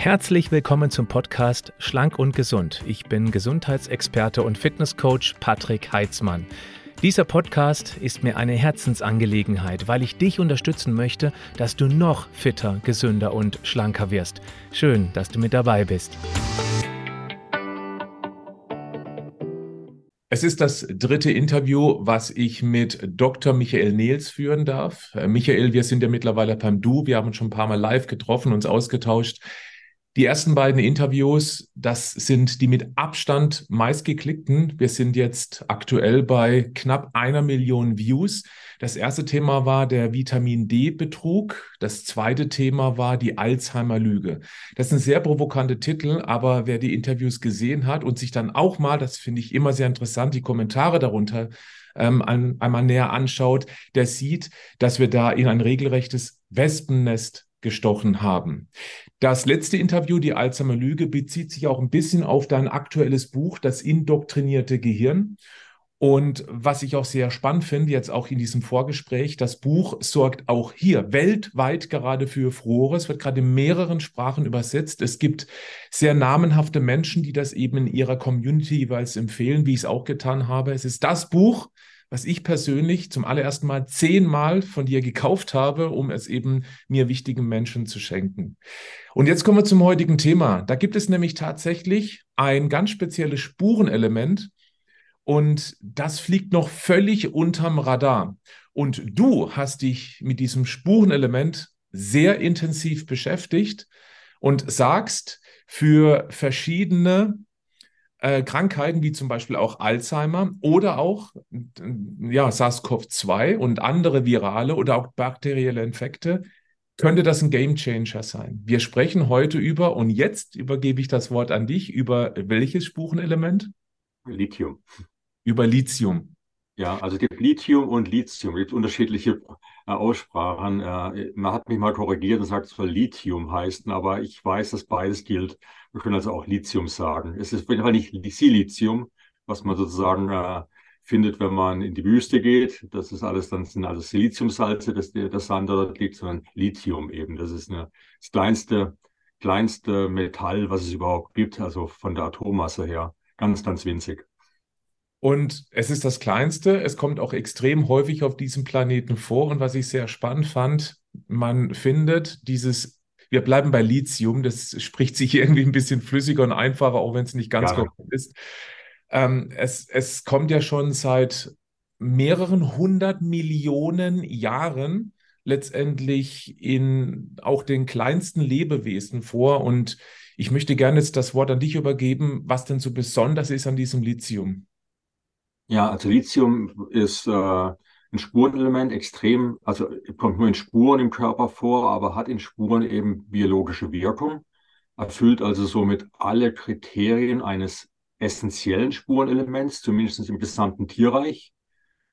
Herzlich willkommen zum Podcast Schlank und Gesund. Ich bin Gesundheitsexperte und Fitnesscoach Patrick Heitzmann. Dieser Podcast ist mir eine Herzensangelegenheit, weil ich dich unterstützen möchte, dass du noch fitter, gesünder und schlanker wirst. Schön, dass du mit dabei bist. Es ist das dritte Interview, was ich mit Dr. Michael Nehls führen darf. Äh, Michael, wir sind ja mittlerweile beim Du. Wir haben uns schon ein paar Mal live getroffen, uns ausgetauscht. Die ersten beiden Interviews, das sind die mit Abstand meistgeklickten. Wir sind jetzt aktuell bei knapp einer Million Views. Das erste Thema war der Vitamin D-Betrug. Das zweite Thema war die Alzheimer-Lüge. Das sind sehr provokante Titel, aber wer die Interviews gesehen hat und sich dann auch mal, das finde ich immer sehr interessant, die Kommentare darunter ähm, ein, einmal näher anschaut, der sieht, dass wir da in ein regelrechtes Wespennest gestochen haben. Das letzte Interview, die Alzheimer Lüge, bezieht sich auch ein bisschen auf dein aktuelles Buch, Das indoktrinierte Gehirn. Und was ich auch sehr spannend finde, jetzt auch in diesem Vorgespräch, das Buch sorgt auch hier weltweit gerade für Furore. Es wird gerade in mehreren Sprachen übersetzt. Es gibt sehr namenhafte Menschen, die das eben in ihrer Community jeweils empfehlen, wie ich es auch getan habe. Es ist das Buch, was ich persönlich zum allerersten Mal zehnmal von dir gekauft habe, um es eben mir wichtigen Menschen zu schenken. Und jetzt kommen wir zum heutigen Thema. Da gibt es nämlich tatsächlich ein ganz spezielles Spurenelement und das fliegt noch völlig unterm Radar. Und du hast dich mit diesem Spurenelement sehr intensiv beschäftigt und sagst, für verschiedene äh, Krankheiten wie zum Beispiel auch Alzheimer oder auch ja, SARS-CoV-2 und andere virale oder auch bakterielle Infekte, könnte das ein Game Changer sein. Wir sprechen heute über, und jetzt übergebe ich das Wort an dich, über welches Spurenelement? Lithium. Über Lithium. Ja, also es gibt Lithium und Lithium, es gibt unterschiedliche äh, Aussprachen. Äh, man hat mich mal korrigiert und sagt, es soll Lithium heißen, aber ich weiß, dass beides gilt. Wir können also auch Lithium sagen. Es ist auf jeden Fall nicht Silizium, was man sozusagen äh, findet, wenn man in die Wüste geht. Das ist alles, dann sind also Siliziumsalze, dass der, der Sand dort liegt, sondern Lithium eben. Das ist eine, das kleinste, kleinste Metall, was es überhaupt gibt, also von der Atommasse her. Ganz, ganz winzig. Und es ist das Kleinste. Es kommt auch extrem häufig auf diesem Planeten vor. Und was ich sehr spannend fand, man findet dieses, wir bleiben bei Lithium, das spricht sich irgendwie ein bisschen flüssiger und einfacher, auch wenn es nicht ganz ja. korrekt ist. Ähm, es, es kommt ja schon seit mehreren hundert Millionen Jahren letztendlich in auch den kleinsten Lebewesen vor. Und ich möchte gerne jetzt das Wort an dich übergeben, was denn so besonders ist an diesem Lithium. Ja, also Lithium ist äh, ein Spurenelement, extrem, also kommt nur in Spuren im Körper vor, aber hat in Spuren eben biologische Wirkung, erfüllt also somit alle Kriterien eines essentiellen Spurenelements, zumindest im gesamten Tierreich.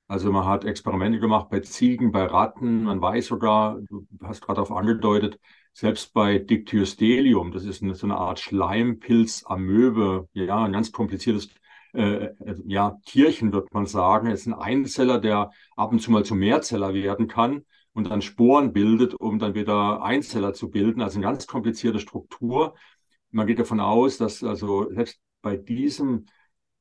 Also man hat Experimente gemacht bei Ziegen, bei Ratten, man weiß sogar, du hast gerade darauf angedeutet, selbst bei Dictyostelium, das ist eine, so eine Art Schleimpilz, Amöbe, ja, ein ganz kompliziertes äh, äh, ja, Tierchen, wird man sagen. Es ist ein Einzeller, der ab und zu mal zum Mehrzeller werden kann und dann Sporen bildet, um dann wieder Einzeller zu bilden. Also eine ganz komplizierte Struktur. Man geht davon aus, dass also selbst bei diesem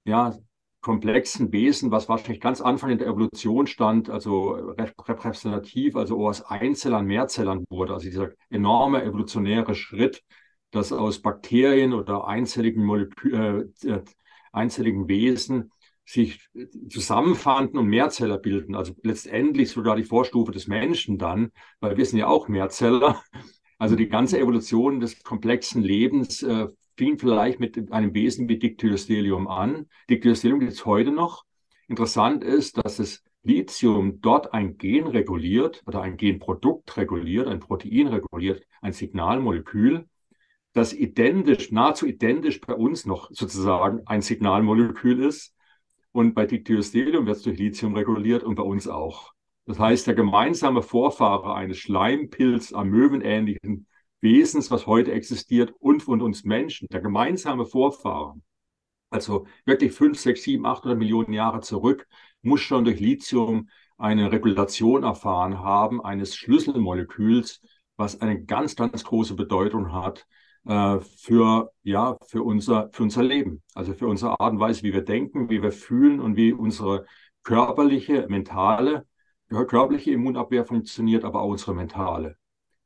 ja, komplexen Wesen, was wahrscheinlich ganz Anfang in der Evolution stand, also repräsentativ, also aus Einzellern Mehrzellern wurde, also dieser enorme evolutionäre Schritt, dass aus Bakterien oder einzelligen Molekülen, äh, einzelligen Wesen sich zusammenfanden und Mehrzeller bilden. Also letztendlich sogar die Vorstufe des Menschen dann, weil wir sind ja auch Mehrzeller. Also die ganze Evolution des komplexen Lebens äh, fing vielleicht mit einem Wesen wie Dictyostelium an. Dictyostelium gibt es heute noch. Interessant ist, dass das Lithium dort ein Gen reguliert oder ein Genprodukt reguliert, ein Protein reguliert, ein Signalmolekül das identisch, nahezu identisch bei uns noch sozusagen ein Signalmolekül ist. Und bei Dictyostelium wird es durch Lithium reguliert und bei uns auch. Das heißt, der gemeinsame Vorfahre eines Schleimpilz amöbenähnlichen Wesens, was heute existiert, und von uns Menschen, der gemeinsame Vorfahre, also wirklich 5, 6, 7, 800 Millionen Jahre zurück, muss schon durch Lithium eine Regulation erfahren haben eines Schlüsselmoleküls, was eine ganz, ganz große Bedeutung hat äh, für, ja, für unser, für unser Leben. Also für unsere Art und Weise, wie wir denken, wie wir fühlen und wie unsere körperliche, mentale, körperliche Immunabwehr funktioniert, aber auch unsere mentale.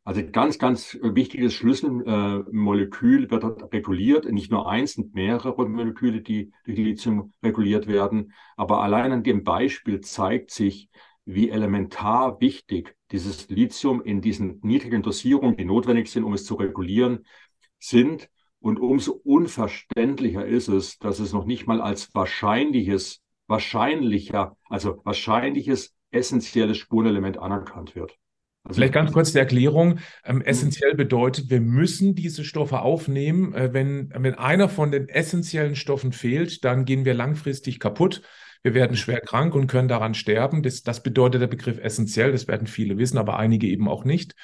Also ganz, ganz wichtiges Schlüsselmolekül äh, wird reguliert. Nicht nur eins, sind mehrere Moleküle, die durch Lithium reguliert werden. Aber allein an dem Beispiel zeigt sich, wie elementar wichtig dieses Lithium in diesen niedrigen Dosierungen, die notwendig sind, um es zu regulieren, sind. Und umso unverständlicher ist es, dass es noch nicht mal als wahrscheinliches, wahrscheinlicher, also wahrscheinliches essentielles Spurenelement anerkannt wird. Also Vielleicht ganz kurz die Erklärung. Ähm, mhm. essentiell bedeutet, wir müssen diese Stoffe aufnehmen. Äh, wenn, wenn einer von den essentiellen Stoffen fehlt, dann gehen wir langfristig kaputt. Wir werden schwer krank und können daran sterben. Das, das bedeutet der Begriff essentiell. Das werden viele wissen, aber einige eben auch nicht.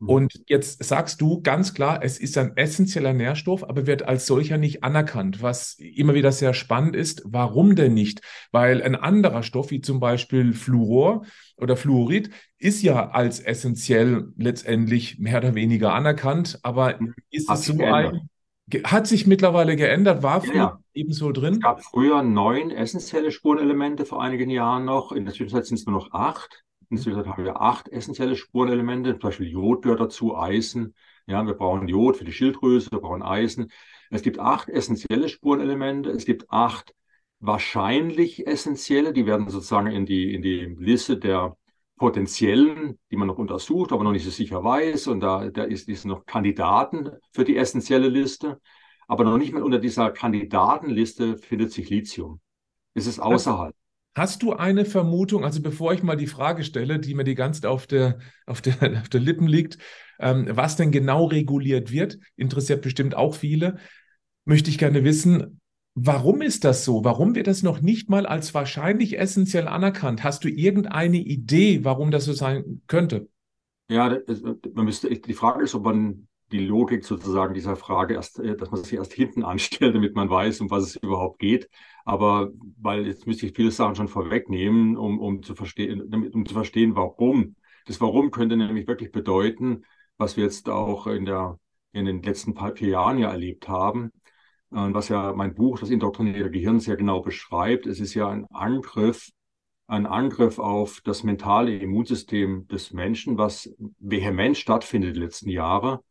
Mhm. Und jetzt sagst du ganz klar, es ist ein essentieller Nährstoff, aber wird als solcher nicht anerkannt, was immer wieder sehr spannend ist. Warum denn nicht? Weil ein anderer Stoff, wie zum Beispiel Fluor oder Fluorid, ist ja als essentiell letztendlich mehr oder weniger anerkannt, aber mhm. ist Hat es so ein, hat sich mittlerweile geändert, war früher ja. ebenso drin? Es gab früher neun essentielle Spurenelemente, vor einigen Jahren noch. In der Zwischenzeit sind es nur noch acht. Insgesamt haben wir acht essentielle Spurenelemente, zum Beispiel Jod gehört dazu, Eisen. Ja, wir brauchen Jod für die Schilddrüse, wir brauchen Eisen. Es gibt acht essentielle Spurenelemente, es gibt acht wahrscheinlich essentielle, die werden sozusagen in die, in die Liste der potenziellen, die man noch untersucht, aber noch nicht so sicher weiß. Und da, da ist, ist noch Kandidaten für die essentielle Liste. Aber noch nicht mal unter dieser Kandidatenliste findet sich Lithium. Es ist außerhalb. Hast du eine Vermutung, also bevor ich mal die Frage stelle, die mir die ganze Zeit auf der, auf der, auf der Lippen liegt, ähm, was denn genau reguliert wird, interessiert bestimmt auch viele, möchte ich gerne wissen, warum ist das so? Warum wird das noch nicht mal als wahrscheinlich essentiell anerkannt? Hast du irgendeine Idee, warum das so sein könnte? Ja, man müsste, die Frage ist, ob man die Logik sozusagen dieser Frage erst, äh, dass man sich erst hinten anstellt, damit man weiß, um was es überhaupt geht. Aber weil jetzt müsste ich viele Sachen schon vorwegnehmen, um, um zu verstehen, um zu verstehen, warum. Das Warum könnte nämlich wirklich bedeuten, was wir jetzt auch in der, in den letzten paar, vier Jahren ja erlebt haben, und was ja mein Buch, das indoktrinierte Gehirn, sehr genau beschreibt. Es ist ja ein Angriff, ein Angriff auf das mentale Immunsystem des Menschen, was vehement stattfindet die letzten Jahre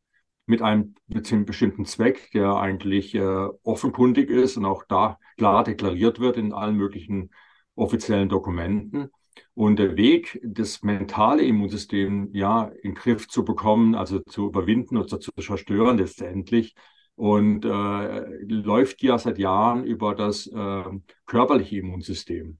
mit einem, mit einem bestimmten Zweck, der eigentlich äh, offenkundig ist und auch da klar deklariert wird in allen möglichen offiziellen Dokumenten. Und der Weg, das mentale Immunsystem ja in den Griff zu bekommen, also zu überwinden oder zu zerstören letztendlich, und äh, läuft ja seit Jahren über das äh, körperliche Immunsystem.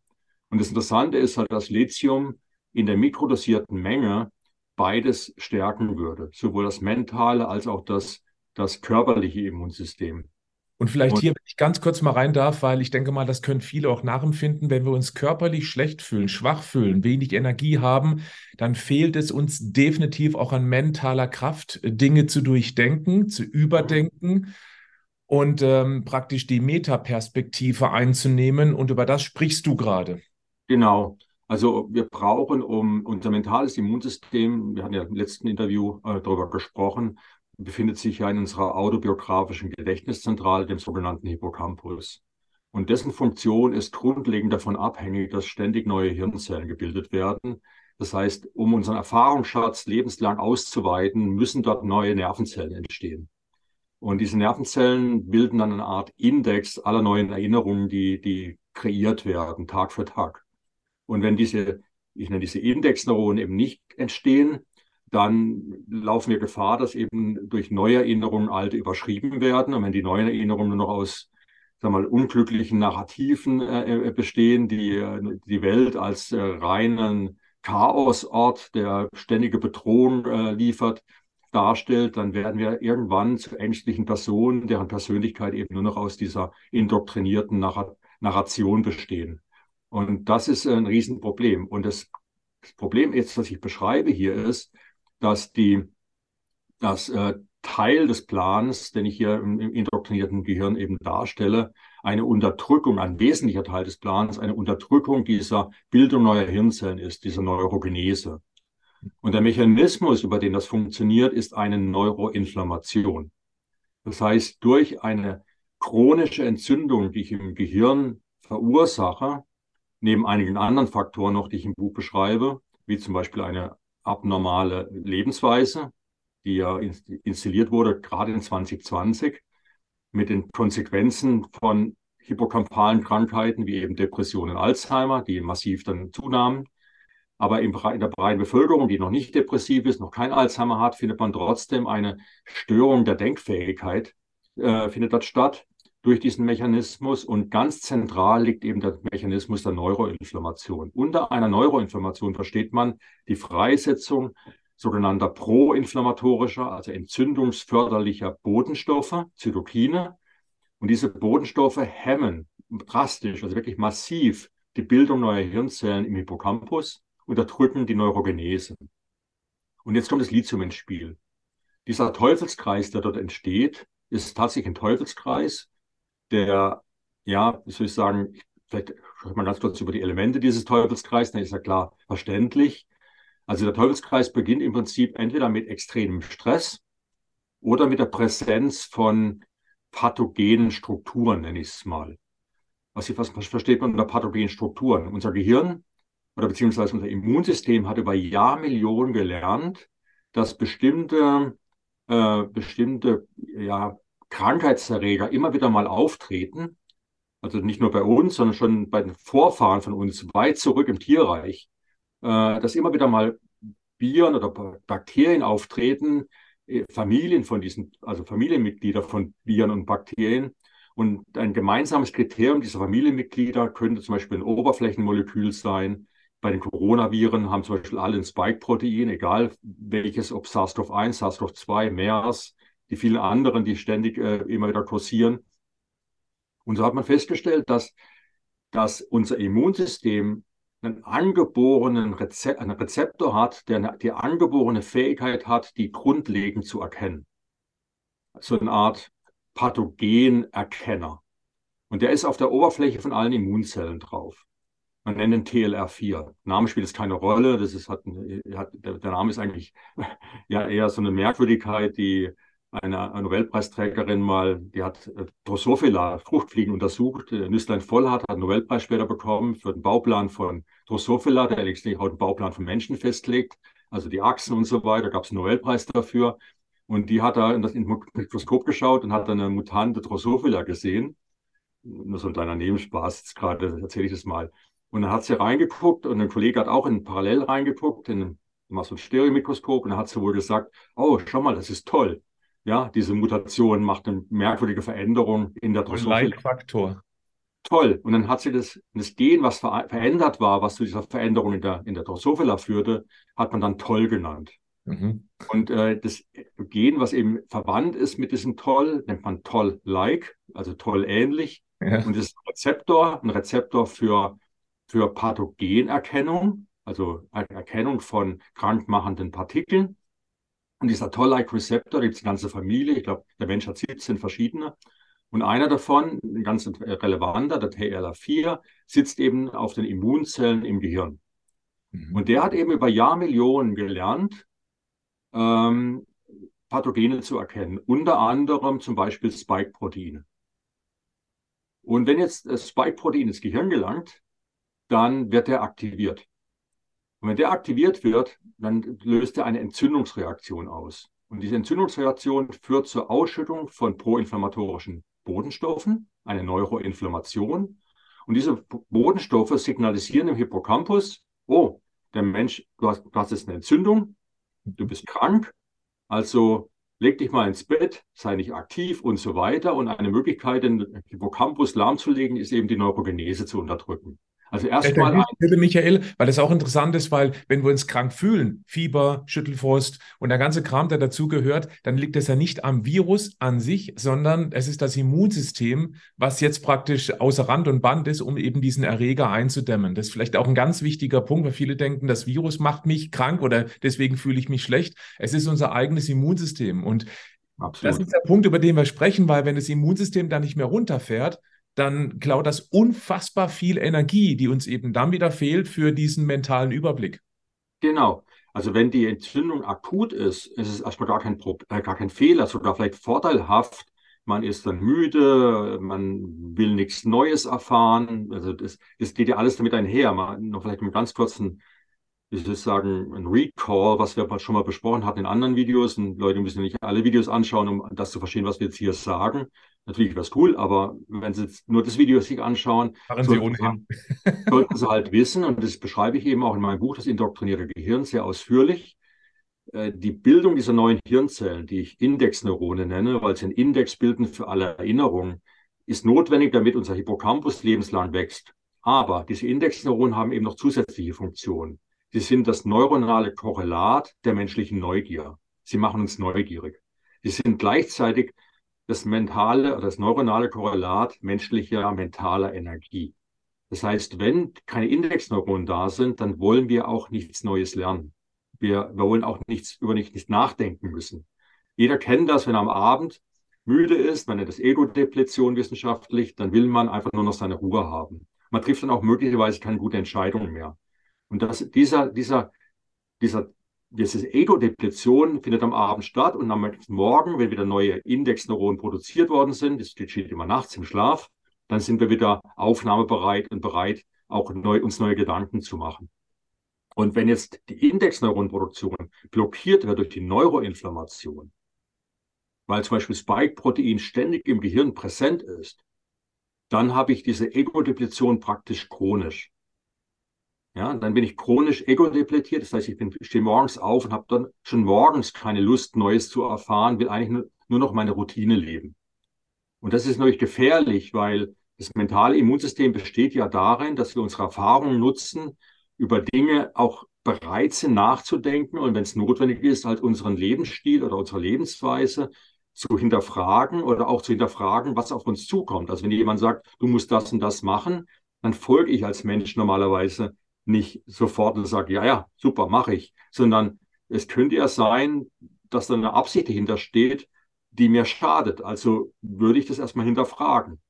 Und das Interessante ist halt, dass Lithium in der mikrodosierten Menge beides stärken würde, sowohl das mentale als auch das, das körperliche Immunsystem. Und vielleicht und, hier, wenn ich ganz kurz mal rein darf, weil ich denke mal, das können viele auch nachempfinden, wenn wir uns körperlich schlecht fühlen, schwach fühlen, wenig Energie haben, dann fehlt es uns definitiv auch an mentaler Kraft, Dinge zu durchdenken, zu überdenken und ähm, praktisch die Metaperspektive einzunehmen. Und über das sprichst du gerade. Genau. Also wir brauchen, um unser mentales Immunsystem, wir hatten ja im letzten Interview äh, darüber gesprochen, befindet sich ja in unserer autobiografischen Gedächtniszentrale, dem sogenannten Hippocampus. Und dessen Funktion ist grundlegend davon abhängig, dass ständig neue Hirnzellen gebildet werden. Das heißt, um unseren Erfahrungsschatz lebenslang auszuweiten, müssen dort neue Nervenzellen entstehen. Und diese Nervenzellen bilden dann eine Art Index aller neuen Erinnerungen, die, die kreiert werden, Tag für Tag. Und wenn diese, ich nenne diese Indexneuronen eben nicht entstehen, dann laufen wir Gefahr, dass eben durch neue Erinnerungen alte überschrieben werden. Und wenn die neuen Erinnerungen nur noch aus sag mal, unglücklichen Narrativen äh, äh bestehen, die äh, die Welt als äh, reinen Chaosort, der ständige Bedrohung äh, liefert, darstellt, dann werden wir irgendwann zu ängstlichen Personen, deren Persönlichkeit eben nur noch aus dieser indoktrinierten Narr Narration bestehen. Und das ist ein Riesenproblem. Und das, das Problem jetzt, was ich beschreibe hier, ist, dass die, das äh, Teil des Plans, den ich hier im, im indoktrinierten Gehirn eben darstelle, eine Unterdrückung, ein wesentlicher Teil des Plans, eine Unterdrückung dieser Bildung neuer Hirnzellen ist, dieser Neurogenese. Und der Mechanismus, über den das funktioniert, ist eine Neuroinflammation. Das heißt, durch eine chronische Entzündung, die ich im Gehirn verursache, neben einigen anderen Faktoren noch, die ich im Buch beschreibe, wie zum Beispiel eine abnormale Lebensweise, die ja installiert wurde, gerade in 2020, mit den Konsequenzen von hippocampalen Krankheiten wie eben Depression und Alzheimer, die massiv dann zunahmen. Aber in der breiten Bevölkerung, die noch nicht depressiv ist, noch kein Alzheimer hat, findet man trotzdem eine Störung der Denkfähigkeit, äh, findet dort statt durch diesen Mechanismus. Und ganz zentral liegt eben der Mechanismus der Neuroinflammation. Unter einer Neuroinflammation versteht man die Freisetzung sogenannter proinflammatorischer, also entzündungsförderlicher Botenstoffe, Zytokine. Und diese Botenstoffe hemmen drastisch, also wirklich massiv, die Bildung neuer Hirnzellen im Hippocampus, unterdrücken die Neurogenese. Und jetzt kommt das Lithium ins Spiel. Dieser Teufelskreis, der dort entsteht, ist tatsächlich ein Teufelskreis, der, ja, wie soll ich sagen, vielleicht schaut man ganz kurz über die Elemente dieses Teufelskreises, dann ist ja klar verständlich. Also der Teufelskreis beginnt im Prinzip entweder mit extremem Stress oder mit der Präsenz von pathogenen Strukturen, nenne ich es mal. Was, was, was versteht man unter pathogenen Strukturen? Unser Gehirn oder beziehungsweise unser Immunsystem hat über Jahrmillionen gelernt, dass bestimmte, äh, bestimmte ja, Krankheitserreger immer wieder mal auftreten. Also nicht nur bei uns, sondern schon bei den Vorfahren von uns, weit zurück im Tierreich, äh, dass immer wieder mal Viren oder Bakterien auftreten, äh, Familien von diesen, also Familienmitglieder von Viren und Bakterien. Und ein gemeinsames Kriterium dieser Familienmitglieder könnte zum Beispiel ein Oberflächenmolekül sein. Bei den Coronaviren haben zum Beispiel alle ein Spike-Protein, egal welches, ob SARS-CoV-1, SARS-CoV-2, MERS, die vielen anderen, die ständig äh, immer wieder kursieren. Und so hat man festgestellt, dass, dass unser Immunsystem einen angeborenen Rezep einen Rezeptor hat, der eine, die angeborene Fähigkeit hat, die grundlegend zu erkennen. So eine Art Pathogenerkenner. Und der ist auf der Oberfläche von allen Immunzellen drauf. Man nennt ihn TLR4. Name spielt es keine Rolle. Das ist, hat, hat, der, Name ist eigentlich ja eher so eine Merkwürdigkeit, die eine, Nobelpreisträgerin mal, die hat äh, Drosophila, Fruchtfliegen untersucht. Nüsslein Vollhardt hat einen Nobelpreis später bekommen für den Bauplan von Drosophila, der letztlich auch den Bauplan von Menschen festlegt, also die Achsen und so weiter, gab es einen Nobelpreis dafür. Und die hat da in das Mikroskop geschaut und hat dann eine mutante Drosophila gesehen. Nur so ein kleiner Nebenspaß, jetzt gerade erzähle ich das mal. Und dann hat sie reingeguckt und ein Kollege hat auch in parallel reingeguckt, in, in so ein Stereomikroskop und dann hat sie wohl gesagt, oh, schau mal, das ist toll ja, diese Mutation macht eine merkwürdige Veränderung in der Drosophila. Like-Faktor. Toll. Und dann hat sie das, das Gen, was ver verändert war, was zu dieser Veränderung in der, in der Drosophila führte, hat man dann toll genannt. Mhm. Und äh, das Gen, was eben verwandt ist mit diesem Toll, nennt man Toll-like, also toll ähnlich. Ja. Und das ist ein Rezeptor, ein Rezeptor für, für Pathogenerkennung, also Erkennung von krankmachenden Partikeln. Und dieser Toll-like-Receptor, gibt es eine ganze Familie, ich glaube, der Mensch hat 17 verschiedene. Und einer davon, ein ganz relevanter, der TLR4, sitzt eben auf den Immunzellen im Gehirn. Mhm. Und der hat eben über Jahrmillionen gelernt, ähm, Pathogene zu erkennen, unter anderem zum Beispiel Spike-Proteine. Und wenn jetzt das Spike-Protein ins Gehirn gelangt, dann wird er aktiviert. Und wenn der aktiviert wird, dann löst er eine Entzündungsreaktion aus. Und diese Entzündungsreaktion führt zur Ausschüttung von proinflammatorischen Bodenstoffen, eine Neuroinflammation. Und diese Bodenstoffe signalisieren im Hippocampus, oh, der Mensch, du hast, du hast jetzt eine Entzündung, du bist krank, also leg dich mal ins Bett, sei nicht aktiv und so weiter. Und eine Möglichkeit, den Hippocampus lahmzulegen, ist eben die Neurogenese zu unterdrücken. Also erstmal. Bitte, Michael, weil das auch interessant ist, weil wenn wir uns krank fühlen, Fieber, Schüttelfrost und der ganze Kram, der dazugehört, dann liegt es ja nicht am Virus an sich, sondern es ist das Immunsystem, was jetzt praktisch außer Rand und Band ist, um eben diesen Erreger einzudämmen. Das ist vielleicht auch ein ganz wichtiger Punkt, weil viele denken, das Virus macht mich krank oder deswegen fühle ich mich schlecht. Es ist unser eigenes Immunsystem und Absolut. Das ist der Punkt, über den wir sprechen, weil wenn das Immunsystem dann nicht mehr runterfährt, dann klaut das unfassbar viel Energie, die uns eben dann wieder fehlt für diesen mentalen Überblick. Genau. Also wenn die Entzündung akut ist, ist es erstmal gar kein, äh, gar kein Fehler, sogar vielleicht vorteilhaft, man ist dann müde, man will nichts Neues erfahren. Also das, das geht ja alles damit einher. Mal, noch vielleicht einen ganz kurzen, ich würde sagen, ein Recall, was wir schon mal besprochen hatten in anderen Videos. Und Leute müssen nicht alle Videos anschauen, um das zu verstehen, was wir jetzt hier sagen. Natürlich wäre es cool, aber wenn Sie jetzt nur das Video sich anschauen, sollten Sie, sollten Sie halt wissen, und das beschreibe ich eben auch in meinem Buch, das indoktrinierte Gehirn, sehr ausführlich, äh, die Bildung dieser neuen Hirnzellen, die ich Indexneurone nenne, weil sie einen Index bilden für alle Erinnerungen, ist notwendig, damit unser Hippocampus lebenslang wächst. Aber diese Indexneuronen haben eben noch zusätzliche Funktionen. Sie sind das neuronale Korrelat der menschlichen Neugier. Sie machen uns neugierig. Sie sind gleichzeitig das mentale oder das neuronale Korrelat menschlicher mentaler Energie. Das heißt, wenn keine Indexneuronen da sind, dann wollen wir auch nichts Neues lernen. Wir, wir wollen auch nichts über nichts nachdenken müssen. Jeder kennt das, wenn er am Abend müde ist, man nennt das Ego-Depletion wissenschaftlich, dann will man einfach nur noch seine Ruhe haben. Man trifft dann auch möglicherweise keine gute Entscheidung mehr. Und das, dieser, dieser, dieser, diese Ego-Depletion findet am Abend statt und am Morgen, wenn wieder neue Indexneuronen produziert worden sind, das geschieht immer nachts im Schlaf, dann sind wir wieder aufnahmebereit und bereit, auch neu, uns neue Gedanken zu machen. Und wenn jetzt die Indexneuronenproduktion blockiert wird durch die Neuroinflammation, weil zum Beispiel Spike-Protein ständig im Gehirn präsent ist, dann habe ich diese Ego-Depletion praktisch chronisch. Ja, dann bin ich chronisch ego-depletiert. Das heißt, ich, stehe morgens auf und habe dann schon morgens keine Lust, Neues zu erfahren, will eigentlich nur, nur noch meine Routine leben. Und das ist natürlich gefährlich, weil das mentale Immunsystem besteht ja darin, dass wir unsere Erfahrungen nutzen, über Dinge auch bereit sind nachzudenken und wenn es notwendig ist, halt unseren Lebensstil oder unsere Lebensweise zu hinterfragen oder auch zu hinterfragen, was auf uns zukommt. Also wenn jemand sagt, du musst das und das machen, dann folge ich als Mensch normalerweise nicht sofort und sage, ja, ja, super, mache ich, sondern es könnte ja sein, dass da eine Absicht dahinter steht, die mir schadet. Also würde ich das erstmal hinterfragen.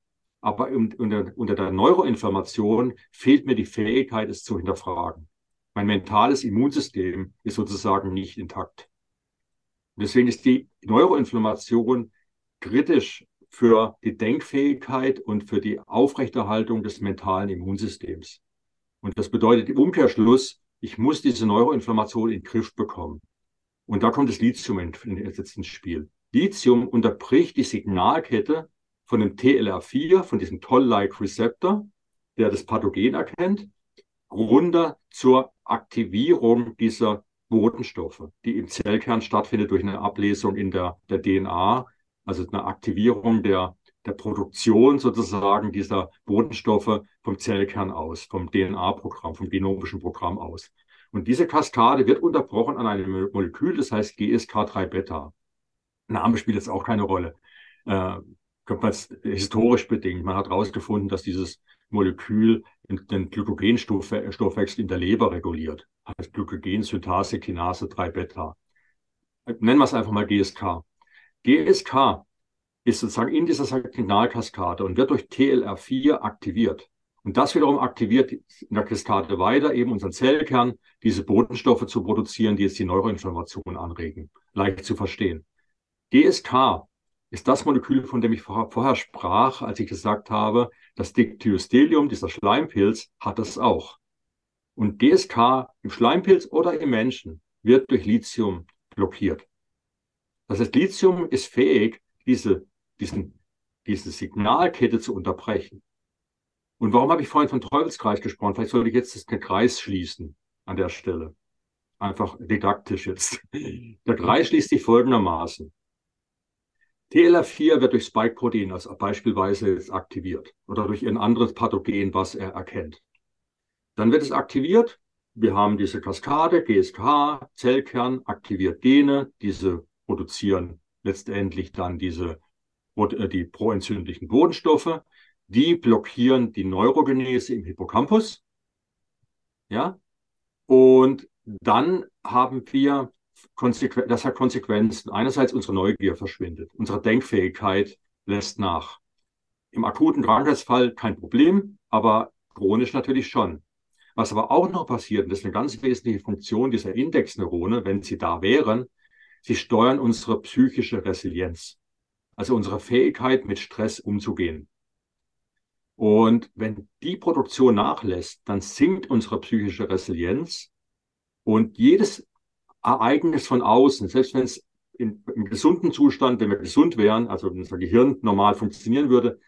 Aber unter, unter der Neuroinformation fehlt mir die Fähigkeit, es zu hinterfragen. Mein mentales Immunsystem ist sozusagen nicht intakt. deswegen ist die Neuroinflammation kritisch für die Denkfähigkeit und für die Aufrechterhaltung des mentalen Immunsystems. Und das bedeutet im Umkehrschluss, ich muss diese Neuroinflammation in den Griff bekommen. Und da kommt das Lithium jetzt ins Spiel. Lithium unterbricht die Signalkette von dem TLR4, von diesem Toll-like Receptor, der das Pathogen erkennt, runter zur Aktivierung dieser Botenstoffe, die im Zellkern stattfindet durch eine Ablesung in der, der DNA, also eine Aktivierung der, der Produktion sozusagen dieser Botenstoffe vom Zellkern aus, vom DNA-Programm, vom genomischen Programm aus. Und diese Kaskade wird unterbrochen an einem Molekül, das heißt GSK3-Beta. Name spielt jetzt auch keine Rolle. Äh, könnte man es historisch bedingt. Man hat herausgefunden, dass dieses Molekül den Glykogenstoffwechsel in der Leber reguliert. Heißt Glykogensyntase Kinase 3-Beta. Nennen wir es einfach mal GSK. GSK ist sozusagen in dieser Signalkaskade und wird durch TLR4 aktiviert. Und das wiederum aktiviert in der Kaskade weiter eben unseren Zellkern, diese Botenstoffe zu produzieren, die jetzt die Neuroinflammation anregen. Leicht zu verstehen. GSK ist das Molekül, von dem ich vorher sprach, als ich gesagt habe, das Dictyostelium, dieser Schleimpilz, hat das auch. Und GSK im Schleimpilz oder im Menschen wird durch Lithium blockiert. Das heißt, Lithium ist fähig, diese, diesen, diese Signalkette zu unterbrechen. Und warum habe ich vorhin von Teufelskreis gesprochen? Vielleicht sollte ich jetzt den Kreis schließen an der Stelle. Einfach didaktisch jetzt. Der Kreis schließt sich folgendermaßen. TLR4 wird durch Spike-Protein als beispielsweise jetzt aktiviert oder durch ein anderes Pathogen, was er erkennt. Dann wird es aktiviert. Wir haben diese Kaskade, GSK, Zellkern, aktiviert Gene. Diese produzieren letztendlich dann diese, die proentzündlichen Bodenstoffe. Die blockieren die Neurogenese im Hippocampus. Ja. Und dann haben wir Konsequen das hat Konsequenzen. Einerseits unsere Neugier verschwindet, unsere Denkfähigkeit lässt nach. Im akuten Krankheitsfall kein Problem, aber chronisch natürlich schon. Was aber auch noch passiert, und das ist eine ganz wesentliche Funktion dieser Indexneurone, wenn sie da wären, sie steuern unsere psychische Resilienz. Also unsere Fähigkeit, mit Stress umzugehen. Und wenn die Produktion nachlässt, dann sinkt unsere psychische Resilienz und jedes Ereignis von außen, selbst wenn es in, im gesunden Zustand, wenn wir gesund wären, also wenn unser Gehirn normal funktionieren würde,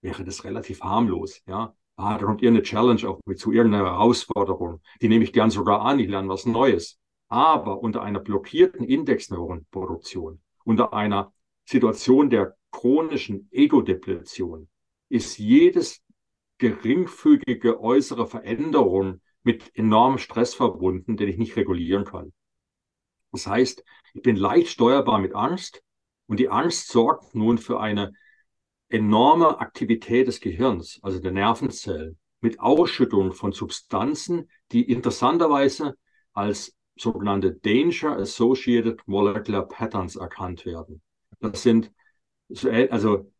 wäre das relativ harmlos. Ja, ah, da kommt irgendeine Challenge auf mich zu, irgendeine Herausforderung. Die nehme ich gern sogar an, ich lerne was Neues. Aber unter einer blockierten Indexneuronproduktion, unter einer Situation der chronischen Ego-Depletion, ist jedes geringfügige äußere Veränderung mit enormem Stress verbunden, den ich nicht regulieren kann. Das heißt, ich bin leicht steuerbar mit Angst und die Angst sorgt nun für eine enorme Aktivität des Gehirns, also der Nervenzellen, mit Ausschüttung von Substanzen, die interessanterweise als sogenannte Danger Associated Molecular Patterns erkannt werden. Das sind, also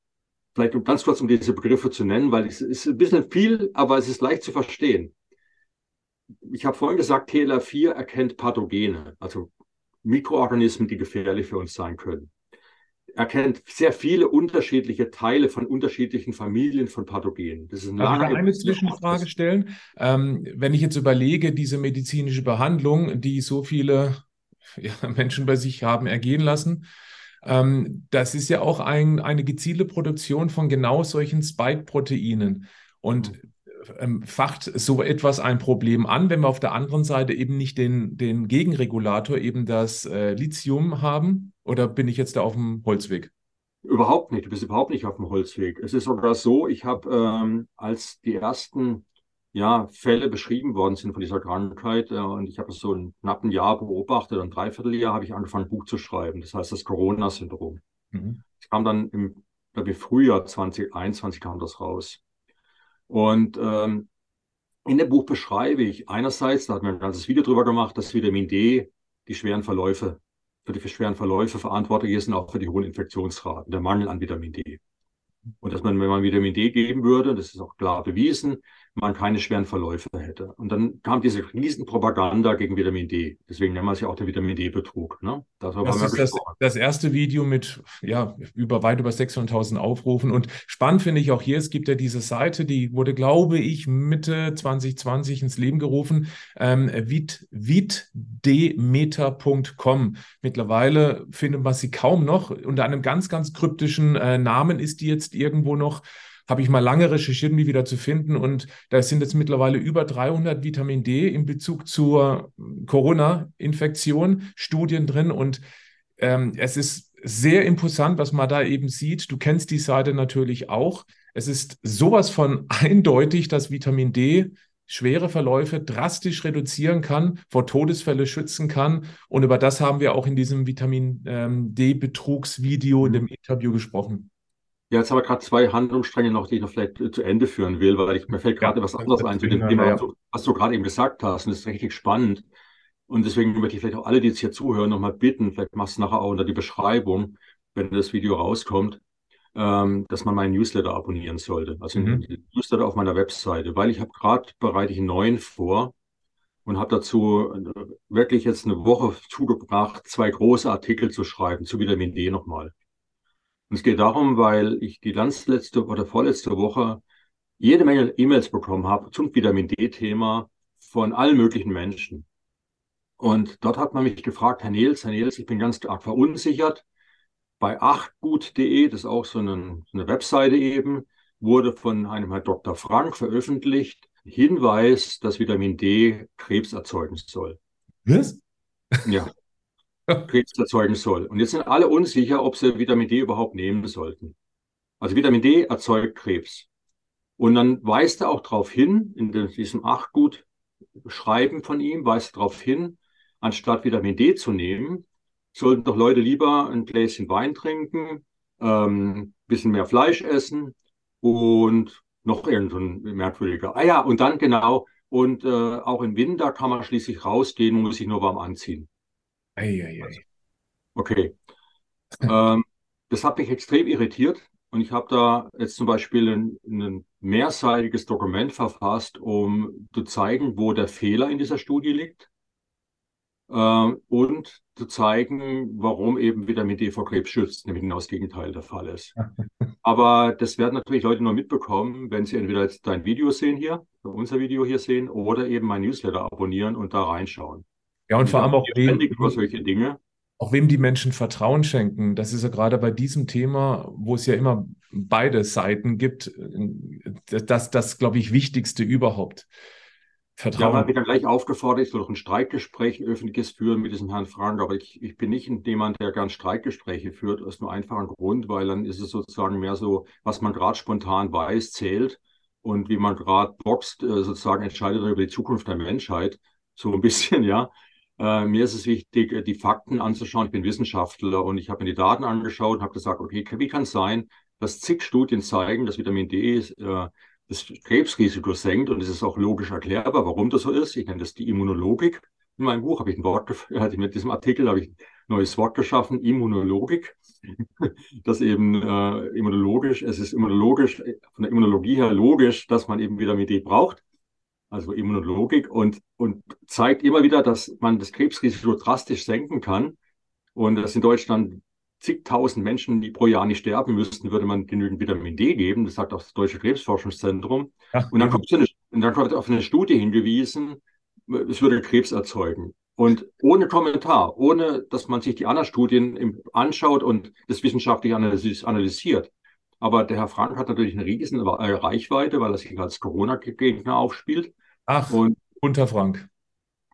vielleicht ganz kurz, um diese Begriffe zu nennen, weil es ist ein bisschen viel, aber es ist leicht zu verstehen. Ich habe vorhin gesagt, TLR4 erkennt Pathogene, also Mikroorganismen, die gefährlich für uns sein können. Er kennt sehr viele unterschiedliche Teile von unterschiedlichen Familien von Pathogenen. Das ist ein Darf ich eine Zwischenfrage stellen? Ähm, wenn ich jetzt überlege, diese medizinische Behandlung, die so viele ja, Menschen bei sich haben ergehen lassen, ähm, das ist ja auch ein, eine gezielte Produktion von genau solchen Spike-Proteinen. Und ähm, facht so etwas ein Problem an, wenn wir auf der anderen Seite eben nicht den, den Gegenregulator, eben das äh, Lithium haben? Oder bin ich jetzt da auf dem Holzweg? Überhaupt nicht. Du bist überhaupt nicht auf dem Holzweg. Es ist sogar so, ich habe, ähm, als die ersten ja, Fälle beschrieben worden sind von dieser Krankheit. Äh, und ich habe es so ein knappen Jahr beobachtet, ein Dreivierteljahr habe ich angefangen, ein Buch zu schreiben. Das heißt das Corona-Syndrom. Mhm. Das kam dann im, glaube ich, Frühjahr 2021 kam das raus. Und ähm, in dem Buch beschreibe ich einerseits, da hat man ein ganzes Video drüber gemacht, dass Vitamin D die schweren Verläufe, für die schweren Verläufe verantwortlich ist und auch für die hohen Infektionsraten, der Mangel an Vitamin D. Und dass man, wenn man Vitamin D geben würde, das ist auch klar bewiesen, man keine schweren Verläufe hätte. Und dann kam diese Riesenpropaganda gegen Vitamin D. Deswegen nennen wir es ja auch der Vitamin D-Betrug. Ne? das ist das, das, erste Video mit ja, über weit über 600.000 Aufrufen. Und spannend finde ich auch hier, es gibt ja diese Seite, die wurde, glaube ich, Mitte 2020 ins Leben gerufen, ähm, vitdemeter.com. Mittlerweile findet man sie kaum noch. Unter einem ganz, ganz kryptischen äh, Namen ist die jetzt irgendwo noch habe ich mal lange recherchiert, um die wieder zu finden. Und da sind jetzt mittlerweile über 300 Vitamin D in Bezug zur Corona-Infektion Studien drin. Und ähm, es ist sehr imposant, was man da eben sieht. Du kennst die Seite natürlich auch. Es ist sowas von eindeutig, dass Vitamin D schwere Verläufe drastisch reduzieren kann, vor Todesfälle schützen kann. Und über das haben wir auch in diesem Vitamin ähm, D-Betrugsvideo in dem Interview gesprochen. Ja, jetzt haben wir gerade zwei Handlungsstränge noch, die ich noch vielleicht zu Ende führen will, weil ich, mir fällt gerade was anderes ein zu dem Thema, ja. was du gerade eben gesagt hast. Und das ist richtig spannend. Und deswegen möchte ich vielleicht auch alle, die jetzt hier zuhören, nochmal bitten, vielleicht machst du nachher auch unter die Beschreibung, wenn das Video rauskommt, ähm, dass man meinen Newsletter abonnieren sollte. Also mhm. den Newsletter auf meiner Webseite, weil ich habe gerade bereite ich einen neuen vor und habe dazu äh, wirklich jetzt eine Woche zugebracht, zwei große Artikel zu schreiben zu Vitamin D nochmal. Und es geht darum, weil ich die ganz letzte oder vorletzte Woche jede Menge E-Mails bekommen habe zum Vitamin D-Thema von allen möglichen Menschen. Und dort hat man mich gefragt, Herr Nils, Herr Nils, ich bin ganz arg verunsichert. Bei achtgut.de, das ist auch so eine, eine Webseite eben, wurde von einem Herrn Dr. Frank veröffentlicht, Hinweis, dass Vitamin D Krebs erzeugen soll. Was? Ja. Krebs erzeugen soll. Und jetzt sind alle unsicher, ob sie Vitamin D überhaupt nehmen sollten. Also Vitamin D erzeugt Krebs. Und dann weist er auch darauf hin, in diesem Achgut Schreiben von ihm, weist er darauf hin, anstatt Vitamin D zu nehmen, sollten doch Leute lieber ein Gläschen Wein trinken, ähm, bisschen mehr Fleisch essen und noch irgendein merkwürdiger. Ah ja, und dann genau, und äh, auch im Winter kann man schließlich rausgehen und muss sich nur warm anziehen. Ei, ei, ei. Okay. ähm, das hat mich extrem irritiert und ich habe da jetzt zum Beispiel ein, ein mehrseitiges Dokument verfasst, um zu zeigen, wo der Fehler in dieser Studie liegt. äh, und zu zeigen, warum eben Vitamin D vor Krebs schützt, nämlich genau das Gegenteil der Fall ist. Aber das werden natürlich Leute nur mitbekommen, wenn sie entweder jetzt dein Video sehen hier, unser Video hier sehen, oder eben mein Newsletter abonnieren und da reinschauen. Ja, und, vor allem auch wem, über solche Dinge. Auch wem die Menschen Vertrauen schenken. Das ist ja gerade bei diesem Thema, wo es ja immer beide Seiten gibt, das, das glaube ich, Wichtigste überhaupt. Vertrauen. Ja, man wird dann gleich aufgefordert, ich soll doch ein Streikgespräch, ein öffentliches führen mit diesem Herrn Frank, aber ich, ich bin nicht jemand, der gern Streikgespräche führt, aus nur einfachen Grund, weil dann ist es sozusagen mehr so, was man gerade spontan weiß, zählt und wie man gerade boxt, äh, sozusagen entscheidet über die Zukunft der Menschheit, so ein bisschen, ja. Äh, mir ist es wichtig, äh, die Fakten anzuschauen. Ich bin Wissenschaftler und ich habe mir die Daten angeschaut und habe gesagt, okay, wie kann es sein, dass zig Studien zeigen, dass Vitamin D äh, das Krebsrisiko senkt und es ist auch logisch erklärbar, warum das so ist. Ich nenne das die Immunologik. In meinem Buch habe ich ein Wort, mit diesem Artikel habe ich ein neues Wort geschaffen, Immunologik. das eben äh, immunologisch, es ist immunologisch, von der Immunologie her logisch, dass man eben Vitamin D braucht, also Immunologik, und, und zeigt immer wieder, dass man das Krebsrisiko drastisch senken kann. Und dass in Deutschland zigtausend Menschen, die pro Jahr nicht sterben müssten, würde man genügend Vitamin D geben. Das sagt auch das Deutsche Krebsforschungszentrum. Ja. Und dann kommt, eine, und dann kommt auf eine Studie hingewiesen, es würde Krebs erzeugen. Und ohne Kommentar, ohne dass man sich die anderen Studien anschaut und das wissenschaftlich analysiert. Aber der Herr Frank hat natürlich eine riesen Reichweite, weil er sich als Corona-Gegner aufspielt. Ach, und unter Frank.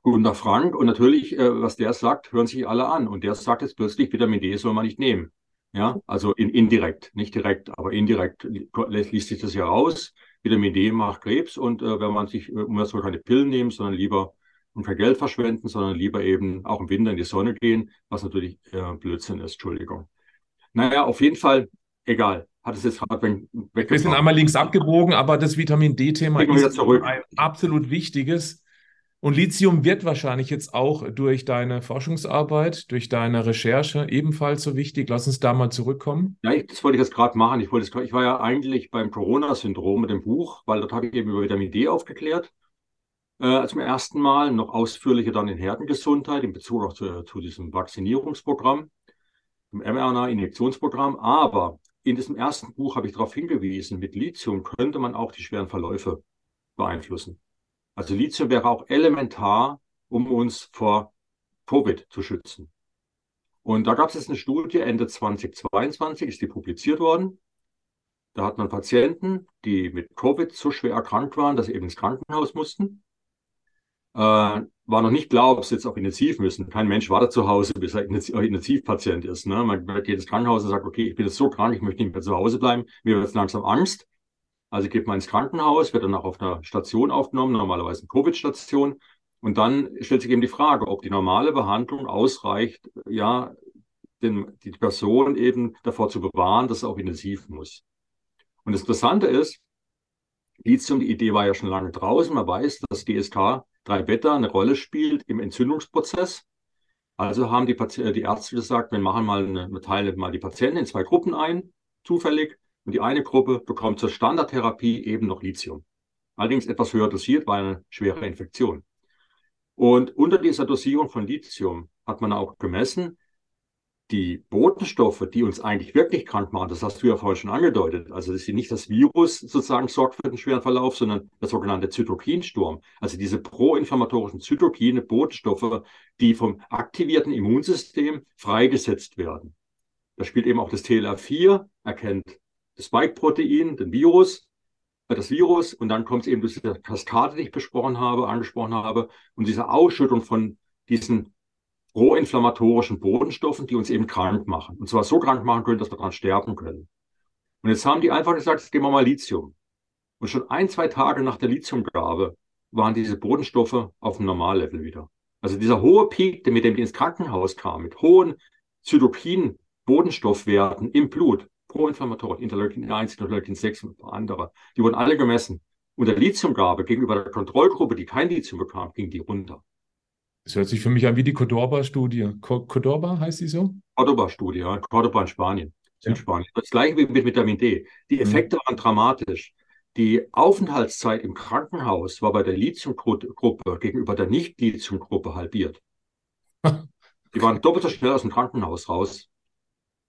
Gunnar Frank. Und natürlich, äh, was der sagt, hören sich alle an. Und der sagt jetzt plötzlich, Vitamin D soll man nicht nehmen. Ja, also in, indirekt, nicht direkt, aber indirekt liest sich das ja raus. Vitamin D macht Krebs und äh, wenn man sich, äh, man soll keine Pillen nehmen, sondern lieber und kein Geld verschwenden, sondern lieber eben auch im Winter in die Sonne gehen, was natürlich äh, Blödsinn ist, Entschuldigung. Naja, auf jeden Fall, egal. Hat es jetzt gerade weggebracht. Wir sind einmal links abgebogen, aber das Vitamin D-Thema ist ein absolut wichtiges. Und Lithium wird wahrscheinlich jetzt auch durch deine Forschungsarbeit, durch deine Recherche ebenfalls so wichtig. Lass uns da mal zurückkommen. Ja, ich, das wollte ich jetzt gerade machen. Ich, wollte ich war ja eigentlich beim Corona-Syndrom mit dem Buch, weil dort habe ich eben über Vitamin D aufgeklärt. Äh, zum ersten Mal, noch ausführlicher dann in Herdengesundheit in Bezug auch zu, zu diesem Vaccinierungsprogramm, dem mRNA-Injektionsprogramm. Aber in diesem ersten Buch habe ich darauf hingewiesen, mit Lithium könnte man auch die schweren Verläufe beeinflussen. Also Lithium wäre auch elementar, um uns vor Covid zu schützen. Und da gab es jetzt eine Studie Ende 2022, ist die publiziert worden. Da hat man Patienten, die mit Covid so schwer erkrankt waren, dass sie eben ins Krankenhaus mussten. Äh, war noch nicht klar, ob sie jetzt auf Intensiv müssen. Kein Mensch wartet zu Hause, bis er Intensivpatient ist. Ne? Man geht ins Krankenhaus und sagt, okay, ich bin jetzt so krank, ich möchte nicht mehr zu Hause bleiben. Mir wird jetzt langsam Angst. Also geht man ins Krankenhaus, wird dann auch auf einer Station aufgenommen, normalerweise eine Covid-Station. Und dann stellt sich eben die Frage, ob die normale Behandlung ausreicht, ja, den, die Person eben davor zu bewahren, dass er auch intensiv muss. Und das Interessante ist, Lithium, die Idee war ja schon lange draußen. Man weiß, dass DSK 3-Beta eine Rolle spielt im Entzündungsprozess. Also haben die, die Ärzte gesagt, wir machen mal eine, wir teilen mal die Patienten in zwei Gruppen ein, zufällig. Und die eine Gruppe bekommt zur Standardtherapie eben noch Lithium. Allerdings etwas höher dosiert, weil eine schwere Infektion. Und unter dieser Dosierung von Lithium hat man auch gemessen, die Botenstoffe, die uns eigentlich wirklich krank machen, das hast du ja vorhin schon angedeutet, also dass sie nicht das Virus sozusagen sorgt für den schweren Verlauf, sondern der sogenannte Zytokinsturm, also diese proinflammatorischen Zytokine, Botenstoffe, die vom aktivierten Immunsystem freigesetzt werden. Da spielt eben auch das TLR4, erkennt das Spike-Protein, den Virus, äh, das Virus, und dann kommt es eben durch diese Kaskade, die ich besprochen habe, angesprochen habe, und diese Ausschüttung von diesen proinflammatorischen Bodenstoffen, die uns eben krank machen. Und zwar so krank machen können, dass wir daran sterben können. Und jetzt haben die einfach gesagt, jetzt geben wir mal Lithium. Und schon ein, zwei Tage nach der Lithiumgabe waren diese Bodenstoffe auf dem Normallevel wieder. Also dieser hohe Peak, mit dem die ins Krankenhaus kamen, mit hohen Zytokin-Bodenstoffwerten im Blut, Proinflammatoren, Interleukin 1, Interleukin 6 und ein paar andere, die wurden alle gemessen. Und der Lithiumgabe gegenüber der Kontrollgruppe, die kein Lithium bekam, ging die runter. Das hört sich für mich an wie die Cordoba-Studie. Cordoba heißt sie so? Cordoba-Studie, ja. Cordoba in Spanien. Südspanien. Ja. Das gleiche wie mit Vitamin D. Die mhm. Effekte mhm. waren dramatisch. Die Aufenthaltszeit im Krankenhaus war bei der Lithiumgruppe gegenüber der Nicht-Lithiumgruppe halbiert. Die waren doppelt so schnell aus dem Krankenhaus raus.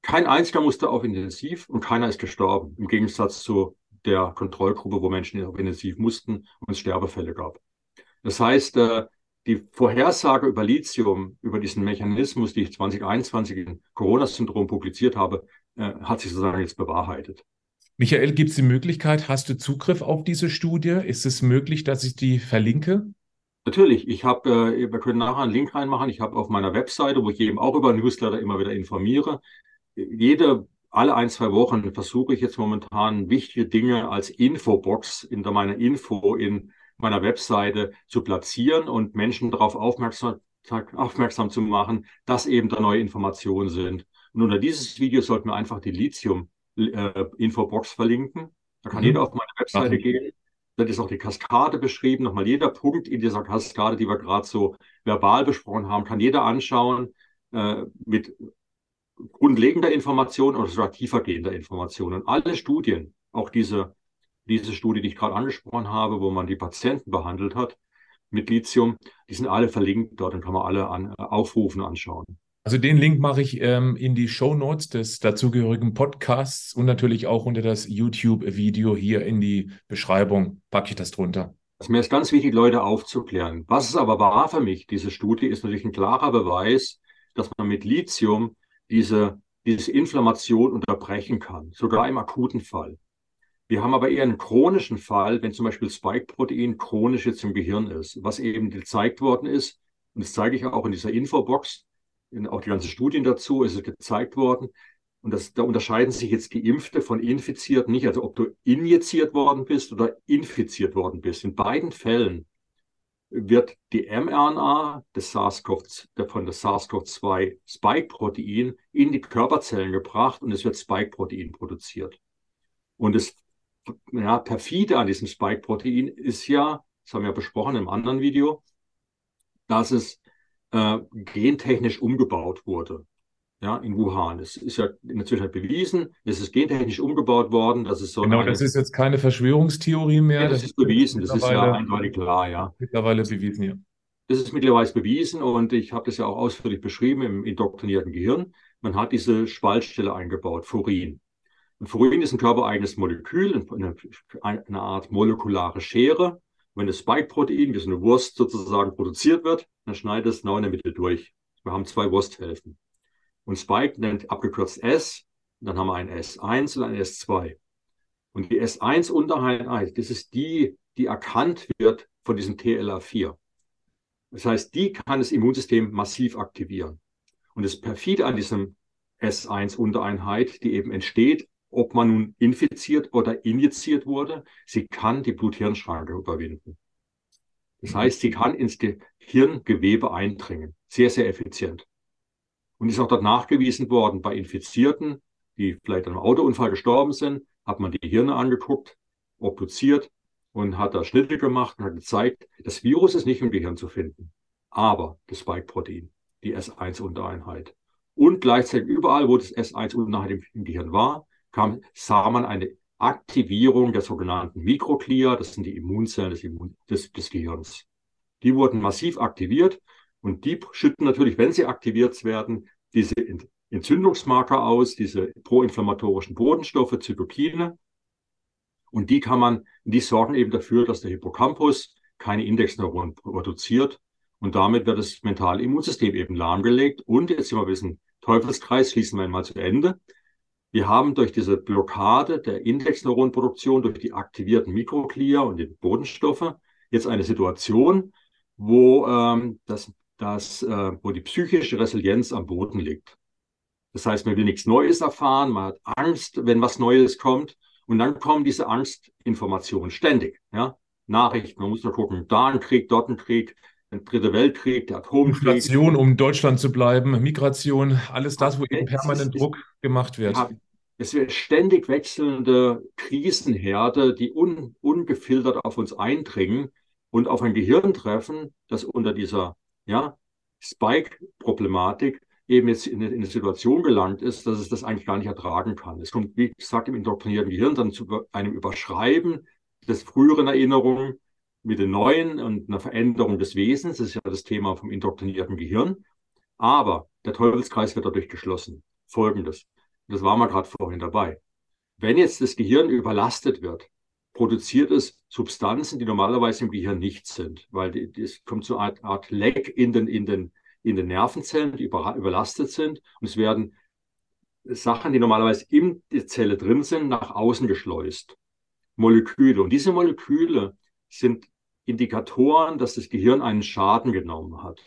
Kein einziger musste auf Intensiv und keiner ist gestorben. Im Gegensatz zu der Kontrollgruppe, wo Menschen auf Intensiv mussten und es Sterbefälle gab. Das heißt, äh, die Vorhersage über Lithium, über diesen Mechanismus, die ich 2021 im Corona-Syndrom publiziert habe, äh, hat sich sozusagen jetzt bewahrheitet. Michael, gibt es die Möglichkeit, hast du Zugriff auf diese Studie? Ist es möglich, dass ich die verlinke? Natürlich, ich habe, äh, wir können nachher einen Link reinmachen. Ich habe auf meiner Webseite, wo ich eben auch über Newsletter immer wieder informiere, jede, alle ein, zwei Wochen versuche ich jetzt momentan wichtige Dinge als Infobox in meiner Info in meiner Webseite zu platzieren und Menschen darauf aufmerksam, aufmerksam zu machen, dass eben da neue Informationen sind. Und unter dieses Video sollten wir einfach die Lithium-Infobox äh, verlinken. Da kann mhm. jeder auf meine Webseite okay. gehen. Da ist auch die Kaskade beschrieben. Nochmal jeder Punkt in dieser Kaskade, die wir gerade so verbal besprochen haben, kann jeder anschauen äh, mit grundlegender Information oder sogar tiefergehender Information. Und alle Studien, auch diese diese Studie, die ich gerade angesprochen habe, wo man die Patienten behandelt hat mit Lithium, die sind alle verlinkt dort und kann man alle an, aufrufen, anschauen. Also den Link mache ich ähm, in die Show Notes des dazugehörigen Podcasts und natürlich auch unter das YouTube-Video hier in die Beschreibung packe ich das drunter. Es mir ist ganz wichtig, Leute aufzuklären. Was es aber war für mich, diese Studie, ist natürlich ein klarer Beweis, dass man mit Lithium diese, diese Inflammation unterbrechen kann, sogar im akuten Fall. Wir haben aber eher einen chronischen Fall, wenn zum Beispiel Spike-Protein chronisch jetzt im Gehirn ist, was eben gezeigt worden ist, und das zeige ich auch in dieser Infobox, in, auch die ganzen Studien dazu, ist es gezeigt worden. Und das, da unterscheiden sich jetzt Geimpfte von Infizierten nicht, also ob du injiziert worden bist oder infiziert worden bist. In beiden Fällen wird die mRNA des SARS-CoV, von der SARS-CoV-2 Spike-Protein in die Körperzellen gebracht und es wird Spike-Protein produziert. Und es ja, perfide an diesem Spike-Protein ist ja, das haben wir ja besprochen im anderen Video, dass es äh, gentechnisch umgebaut wurde. Ja, in Wuhan. Es ist ja in der Zwischenzeit bewiesen, es ist gentechnisch umgebaut worden. Das ist so genau, eine, das ist jetzt keine Verschwörungstheorie mehr. Ja, das, das, ist bewiesen, das ist ja eindeutig klar, ja. Mittlerweile bewiesen, ja. Das ist mittlerweile bewiesen und ich habe das ja auch ausführlich beschrieben im indoktrinierten Gehirn. Man hat diese Spaltstelle eingebaut, Furin. Und Furin ist ein körpereigenes Molekül, eine, eine Art molekulare Schere. Wenn das Spike-Protein, wie so eine Wurst sozusagen produziert wird, dann schneidet es genau in der Mitte durch. Wir haben zwei Wursthälften. Und Spike nennt abgekürzt S, dann haben wir ein S1 und ein S2. Und die S1-Untereinheit, das ist die, die erkannt wird von diesem TLA4. Das heißt, die kann das Immunsystem massiv aktivieren. Und das perfide an diesem S1-Untereinheit, die eben entsteht ob man nun infiziert oder injiziert wurde, sie kann die Blut-Hirn-Schranke überwinden. Das heißt, sie kann ins Hirngewebe eindringen. Sehr, sehr effizient. Und ist auch dort nachgewiesen worden bei Infizierten, die vielleicht an einem Autounfall gestorben sind, hat man die Hirne angeguckt, obduziert und hat da Schnitte gemacht und hat gezeigt, das Virus ist nicht im Gehirn zu finden, aber das Spike-Protein, die S1-Untereinheit. Und gleichzeitig überall, wo das S1-Untereinheit im Gehirn war, kam, sah man eine Aktivierung der sogenannten Mikroglia, das sind die Immunzellen des, Immun des, des Gehirns. Die wurden massiv aktiviert und die schütten natürlich, wenn sie aktiviert werden, diese Entzündungsmarker aus, diese proinflammatorischen Bodenstoffe, Zytokine. Und die kann man, die sorgen eben dafür, dass der Hippocampus keine Indexneuronen produziert. Und damit wird das mentale Immunsystem eben lahmgelegt. Und jetzt wir ein bisschen Teufelskreis, schließen wir einmal zu Ende. Wir haben durch diese Blockade der Indexneuronproduktion, durch die aktivierten Mikroglia und die Bodenstoffe jetzt eine Situation, wo, ähm, das, das, äh, wo die psychische Resilienz am Boden liegt. Das heißt, man will nichts Neues erfahren, man hat Angst, wenn was Neues kommt. Und dann kommen diese Angstinformationen ständig. Ja? Nachrichten, man muss nur gucken, da ein Krieg, dort ein Krieg, der dritte Weltkrieg, der Atomkrieg. Migration, um Deutschland zu bleiben, Migration, alles das, wo eben permanent Druck gemacht wird. Ja, es wird ständig wechselnde Krisenherde, die un, ungefiltert auf uns eindringen und auf ein Gehirn treffen, das unter dieser ja, Spike-Problematik eben jetzt in, in eine Situation gelangt ist, dass es das eigentlich gar nicht ertragen kann. Es kommt, wie gesagt, im indoktrinierten Gehirn dann zu einem Überschreiben des früheren Erinnerungen mit den neuen und einer Veränderung des Wesens. Das ist ja das Thema vom indoktrinierten Gehirn. Aber der Teufelskreis wird dadurch geschlossen. Folgendes, das war mal gerade vorhin dabei. Wenn jetzt das Gehirn überlastet wird, produziert es Substanzen, die normalerweise im Gehirn nicht sind, weil es kommt zu einer Art Leck in den, in den, in den Nervenzellen, die über, überlastet sind und es werden Sachen, die normalerweise in der Zelle drin sind, nach außen geschleust. Moleküle. Und diese Moleküle sind Indikatoren, dass das Gehirn einen Schaden genommen hat.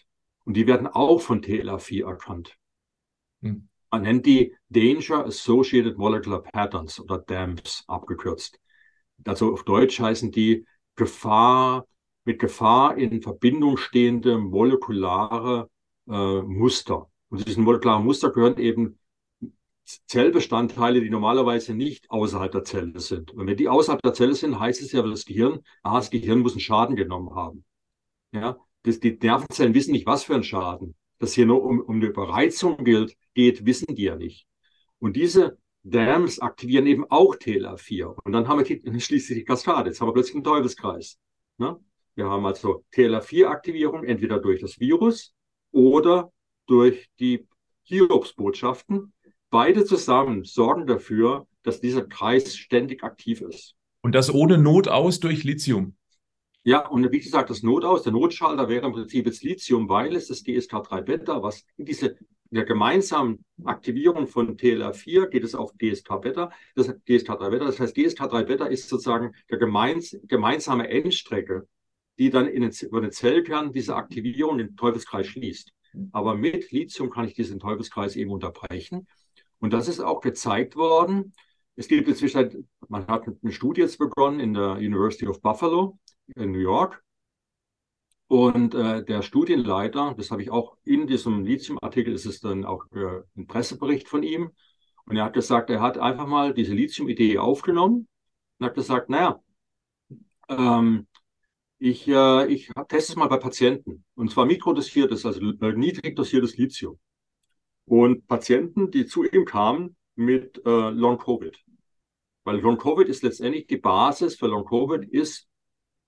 Und die werden auch von TLR4 erkannt. Hm. Man nennt die Danger Associated Molecular Patterns oder DAMPs abgekürzt. Also auf Deutsch heißen die Gefahr, mit Gefahr in Verbindung stehende molekulare äh, Muster. Und diesen molekularen Muster gehören eben Zellbestandteile, die normalerweise nicht außerhalb der Zelle sind. Und wenn die außerhalb der Zelle sind, heißt es ja für das Gehirn, ah, das Gehirn muss einen Schaden genommen haben. Ja, das, die Nervenzellen wissen nicht, was für ein Schaden. Dass hier nur um, um eine Überreizung gilt, geht, wissen die ja nicht. Und diese Dams aktivieren eben auch TLR4. Und dann haben wir die, schließlich die Kaskade. Jetzt haben wir plötzlich einen Teufelskreis. Ne? Wir haben also TLR4-Aktivierung entweder durch das Virus oder durch die Hiobsbotschaften beide zusammen sorgen dafür, dass dieser Kreis ständig aktiv ist. Und das ohne Not aus durch Lithium. Ja, und wie gesagt, das Not aus, der Notschalter wäre im Prinzip jetzt Lithium, weil es das GSK3-Beta, was in diese der gemeinsamen Aktivierung von TLR4 geht es auf GSK-Beta, das GSK3-Beta. Das heißt, GSK3-Beta ist sozusagen der gemeins, gemeinsame Endstrecke, die dann in den, über den Zellkern diese Aktivierung den Teufelskreis schließt. Aber mit Lithium kann ich diesen Teufelskreis eben unterbrechen. Und das ist auch gezeigt worden. Es gibt inzwischen, man hat eine Studie jetzt begonnen in der University of Buffalo in New York. Und äh, der Studienleiter, das habe ich auch in diesem Lithium-Artikel, ist es dann auch äh, ein Pressebericht von ihm. Und er hat gesagt, er hat einfach mal diese Lithium-Idee aufgenommen und hat gesagt, naja, ähm, ich, äh, ich teste es mal bei Patienten. Und zwar mikrodosiertes, also niedrig dosiertes Lithium und Patienten, die zu ihm kamen mit äh, Long-Covid. Weil Long-Covid ist letztendlich die Basis für Long-Covid, ist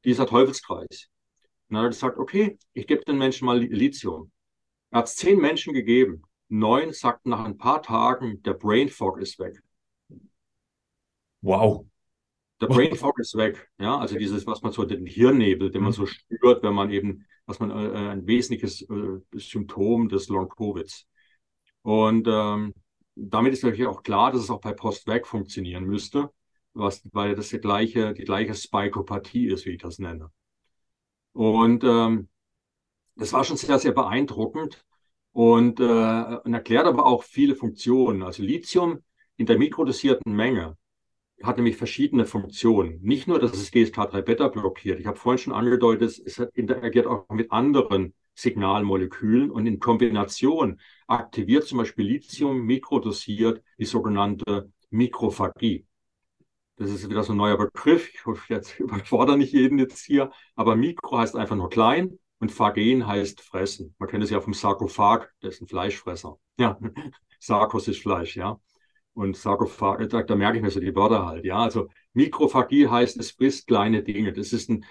dieser Teufelskreis. Und dann hat er gesagt, okay, ich gebe den Menschen mal Lithium. Er hat es zehn Menschen gegeben. Neun sagten nach ein paar Tagen, der Brain Fog ist weg. Wow. Der Brain Fog ist weg. Ja, also dieses, was man so den Hirnnebel, den man so spürt, wenn man eben, was man äh, ein wesentliches äh, Symptom des Long Covids. Und ähm, damit ist natürlich auch klar, dass es auch bei Postweg funktionieren müsste, was, weil das die gleiche, die gleiche Spikopathie ist, wie ich das nenne. Und ähm, das war schon sehr, sehr beeindruckend und, äh, und erklärt aber auch viele Funktionen. Also Lithium in der mikrodosierten Menge hat nämlich verschiedene Funktionen. Nicht nur, dass es GSK3-Beta blockiert. Ich habe vorhin schon angedeutet, es interagiert auch mit anderen Signalmolekülen und in Kombination aktiviert zum Beispiel Lithium mikrodosiert die sogenannte Mikrophagie. Das ist wieder so ein neuer Begriff. Ich hoffe, jetzt überfordere nicht jeden jetzt hier. Aber Mikro heißt einfach nur klein und Phagen heißt fressen. Man kennt es ja vom Sarkophag, das ist ein Fleischfresser. Ja, Sarkos ist Fleisch, ja. Und Sarkophag, da, da merke ich mir so die Wörter halt, ja. Also Mikrophagie heißt, es frisst kleine Dinge. Das ist ein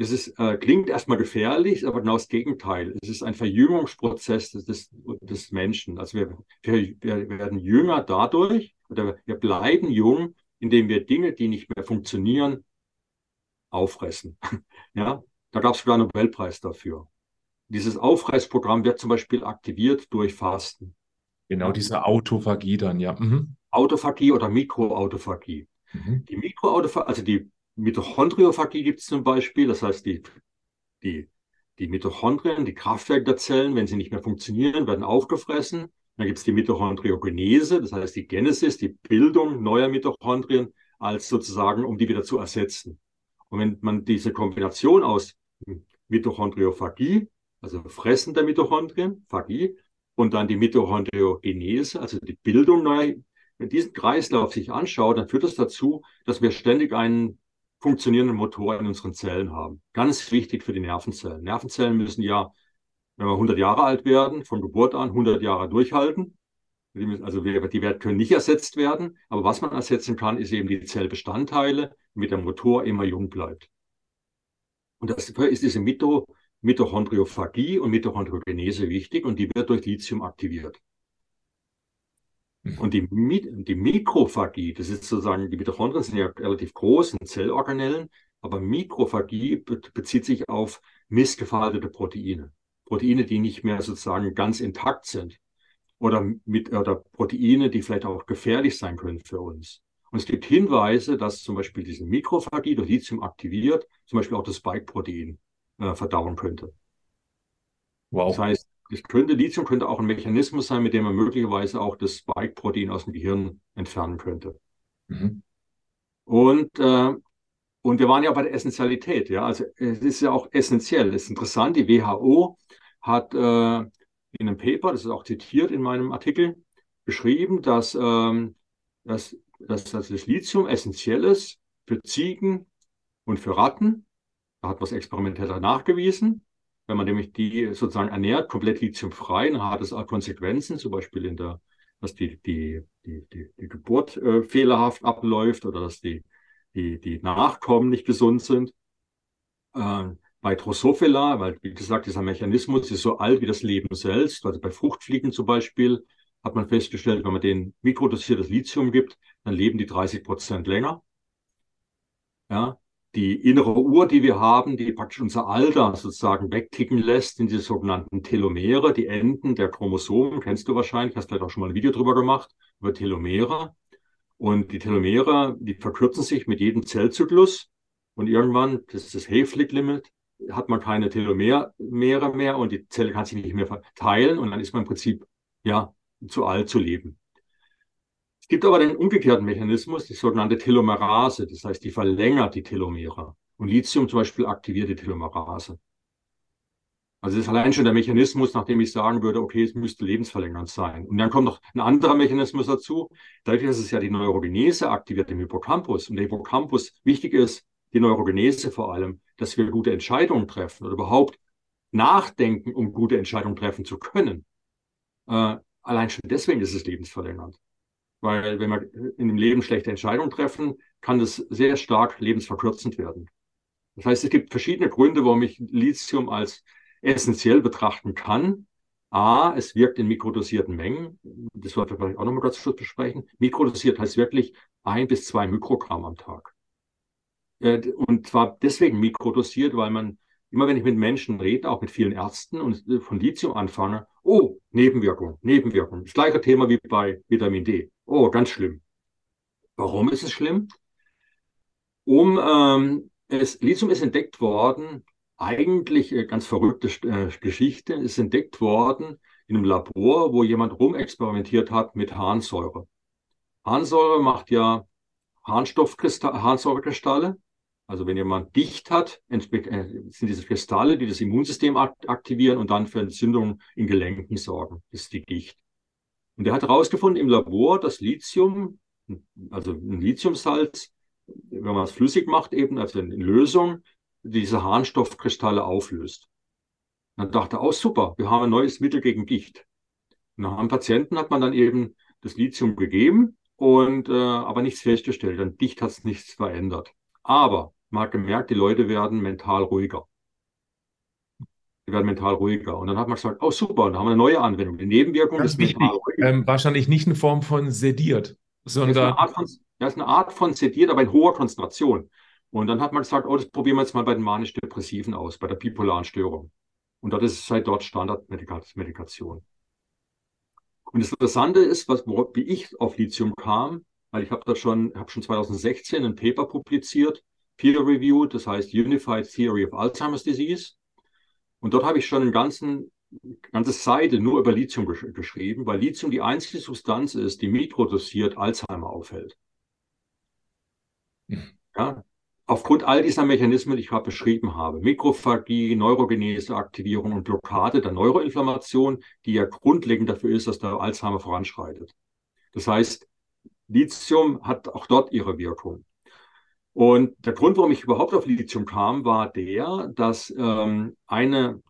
es ist, äh, klingt erstmal gefährlich, aber genau das Gegenteil. Es ist ein Verjüngungsprozess des, des, Menschen. Also wir, wir, wir werden jünger dadurch oder wir bleiben jung, indem wir Dinge, die nicht mehr funktionieren, auffressen. ja, da gab es sogar einen Nobelpreis dafür. Dieses Aufreißprogramm wird zum Beispiel aktiviert durch Fasten. Genau, diese Autophagie dann, ja. Mhm. Autophagie oder Mikroautophagie. Mhm. Die Mikroautophagie, also die Mitochondriophagie gibt es zum Beispiel, das heißt, die, die, die Mitochondrien, die Kraftwerke der Zellen, wenn sie nicht mehr funktionieren, werden aufgefressen. Dann gibt es die Mitochondriogenese, das heißt die Genesis, die Bildung neuer Mitochondrien, als sozusagen, um die wieder zu ersetzen. Und wenn man diese Kombination aus Mitochondriophagie, also Fressen der Mitochondrien, Phagie, und dann die Mitochondriogenese, also die Bildung neuer, wenn diesen Kreislauf sich anschaut, dann führt das dazu, dass wir ständig einen funktionierenden Motor in unseren Zellen haben. Ganz wichtig für die Nervenzellen. Nervenzellen müssen ja, wenn wir 100 Jahre alt werden, von Geburt an 100 Jahre durchhalten. Also die Werte können nicht ersetzt werden, aber was man ersetzen kann, ist eben die Zellbestandteile, damit der Motor immer jung bleibt. Und dafür ist diese Mitochondriophagie und Mitochondriogenese wichtig und die wird durch Lithium aktiviert. Mhm. Und die, die Mikrophagie, das ist sozusagen, die Mitochondrien sind ja relativ groß in Zellorganellen, aber Mikrophagie bezieht sich auf missgefaltete Proteine. Proteine, die nicht mehr sozusagen ganz intakt sind. Oder, mit, oder Proteine, die vielleicht auch gefährlich sein können für uns. Und es gibt Hinweise, dass zum Beispiel diese Mikrophagie durch Lithium aktiviert, zum Beispiel auch das Spike-Protein äh, verdauen könnte. Wow. Das heißt, das könnte, Lithium könnte auch ein Mechanismus sein, mit dem man möglicherweise auch das Spike-Protein aus dem Gehirn entfernen könnte. Mhm. Und, äh, und wir waren ja bei der Essentialität. Ja? Also es ist ja auch essentiell. Es ist interessant, die WHO hat äh, in einem Paper, das ist auch zitiert in meinem Artikel, beschrieben, dass, ähm, dass, dass, dass das Lithium essentiell ist für Ziegen und für Ratten. Da hat was experimenteller nachgewiesen. Wenn man nämlich die sozusagen ernährt, komplett lithiumfrei, dann hat es auch Konsequenzen, zum Beispiel in der, dass die, die, die, die, die Geburt äh, fehlerhaft abläuft oder dass die, die, die Nachkommen nicht gesund sind. Äh, bei Drosophila, weil wie gesagt, dieser Mechanismus ist so alt wie das Leben selbst, also bei Fruchtfliegen zum Beispiel, hat man festgestellt, wenn man denen mikrodosiertes Lithium gibt, dann leben die 30 Prozent länger. Ja, die innere Uhr, die wir haben, die praktisch unser Alter sozusagen wegticken lässt, sind die sogenannten Telomere, die Enden der Chromosomen. Kennst du wahrscheinlich, hast vielleicht auch schon mal ein Video drüber gemacht, über Telomere. Und die Telomere, die verkürzen sich mit jedem Zellzyklus. Und irgendwann, das ist das Hayflick-Limit, hat man keine Telomere mehr und die Zelle kann sich nicht mehr verteilen und dann ist man im Prinzip, ja, zu alt zu leben. Es gibt aber den umgekehrten Mechanismus, die sogenannte Telomerase, das heißt, die verlängert die Telomere. Und Lithium zum Beispiel aktiviert die Telomerase. Also das ist allein schon der Mechanismus, nachdem ich sagen würde, okay, es müsste lebensverlängernd sein. Und dann kommt noch ein anderer Mechanismus dazu. Dadurch, dass es ja die Neurogenese aktiviert im Hippocampus und der Hippocampus wichtig ist, die Neurogenese vor allem, dass wir gute Entscheidungen treffen oder überhaupt nachdenken, um gute Entscheidungen treffen zu können. Äh, allein schon deswegen ist es lebensverlängernd. Weil wenn wir in dem Leben schlechte Entscheidungen treffen, kann das sehr stark lebensverkürzend werden. Das heißt, es gibt verschiedene Gründe, warum ich Lithium als essentiell betrachten kann. A, es wirkt in mikrodosierten Mengen. Das sollten wir vielleicht auch nochmal ganz kurz besprechen. Mikrodosiert heißt wirklich ein bis zwei Mikrogramm am Tag. Äh, und zwar deswegen mikrodosiert, weil man immer wenn ich mit Menschen rede, auch mit vielen Ärzten und äh, von Lithium anfange, oh, Nebenwirkung, Nebenwirkung. Das gleiche Thema wie bei Vitamin D. Oh, ganz schlimm. Warum ist es schlimm? Um ähm, es, Lithium ist entdeckt worden, eigentlich äh, ganz verrückte äh, Geschichte, ist entdeckt worden in einem Labor, wo jemand rumexperimentiert hat mit Harnsäure. Harnsäure macht ja Harnsäurekristalle also wenn jemand dicht hat, äh, sind diese Kristalle, die das Immunsystem aktivieren und dann für Entzündungen in Gelenken sorgen. Ist die Gicht. Und er hat herausgefunden im Labor, dass Lithium, also ein Lithiumsalz, wenn man es flüssig macht, eben, also in Lösung, diese Harnstoffkristalle auflöst. Dann dachte er, oh super, wir haben ein neues Mittel gegen Gicht. Und einem Patienten hat man dann eben das Lithium gegeben und äh, aber nichts festgestellt. Dann dicht hat es nichts verändert. Aber man hat gemerkt, die Leute werden mental ruhiger. Die werden mental ruhiger. Und dann hat man gesagt, oh super, und dann haben wir eine neue Anwendung. Die Nebenwirkung Ganz ist wichtig. Ähm, wahrscheinlich nicht in Form von sediert, sondern. Das ist, eine Art von, das ist eine Art von sediert, aber in hoher Konzentration. Und dann hat man gesagt, oh, das probieren wir jetzt mal bei den manisch-depressiven aus, bei der bipolaren Störung. Und das ist seit dort Standardmedikation. Und das Interessante ist, was, wie ich auf Lithium kam, weil ich habe da schon, habe schon 2016 ein Paper publiziert, peer-reviewed, das heißt Unified Theory of Alzheimer's Disease. Und dort habe ich schon eine ganzen, ganze Seite nur über Lithium gesch geschrieben, weil Lithium die einzige Substanz ist, die mikrodosiert Alzheimer aufhält. Mhm. Ja, aufgrund all dieser Mechanismen, die ich gerade beschrieben habe, Mikrophagie, Neurogenese, Aktivierung und Blockade der Neuroinflammation, die ja grundlegend dafür ist, dass der Alzheimer voranschreitet. Das heißt, Lithium hat auch dort ihre Wirkung. Und der Grund, warum ich überhaupt auf Lithium kam, war der, dass ähm, eine,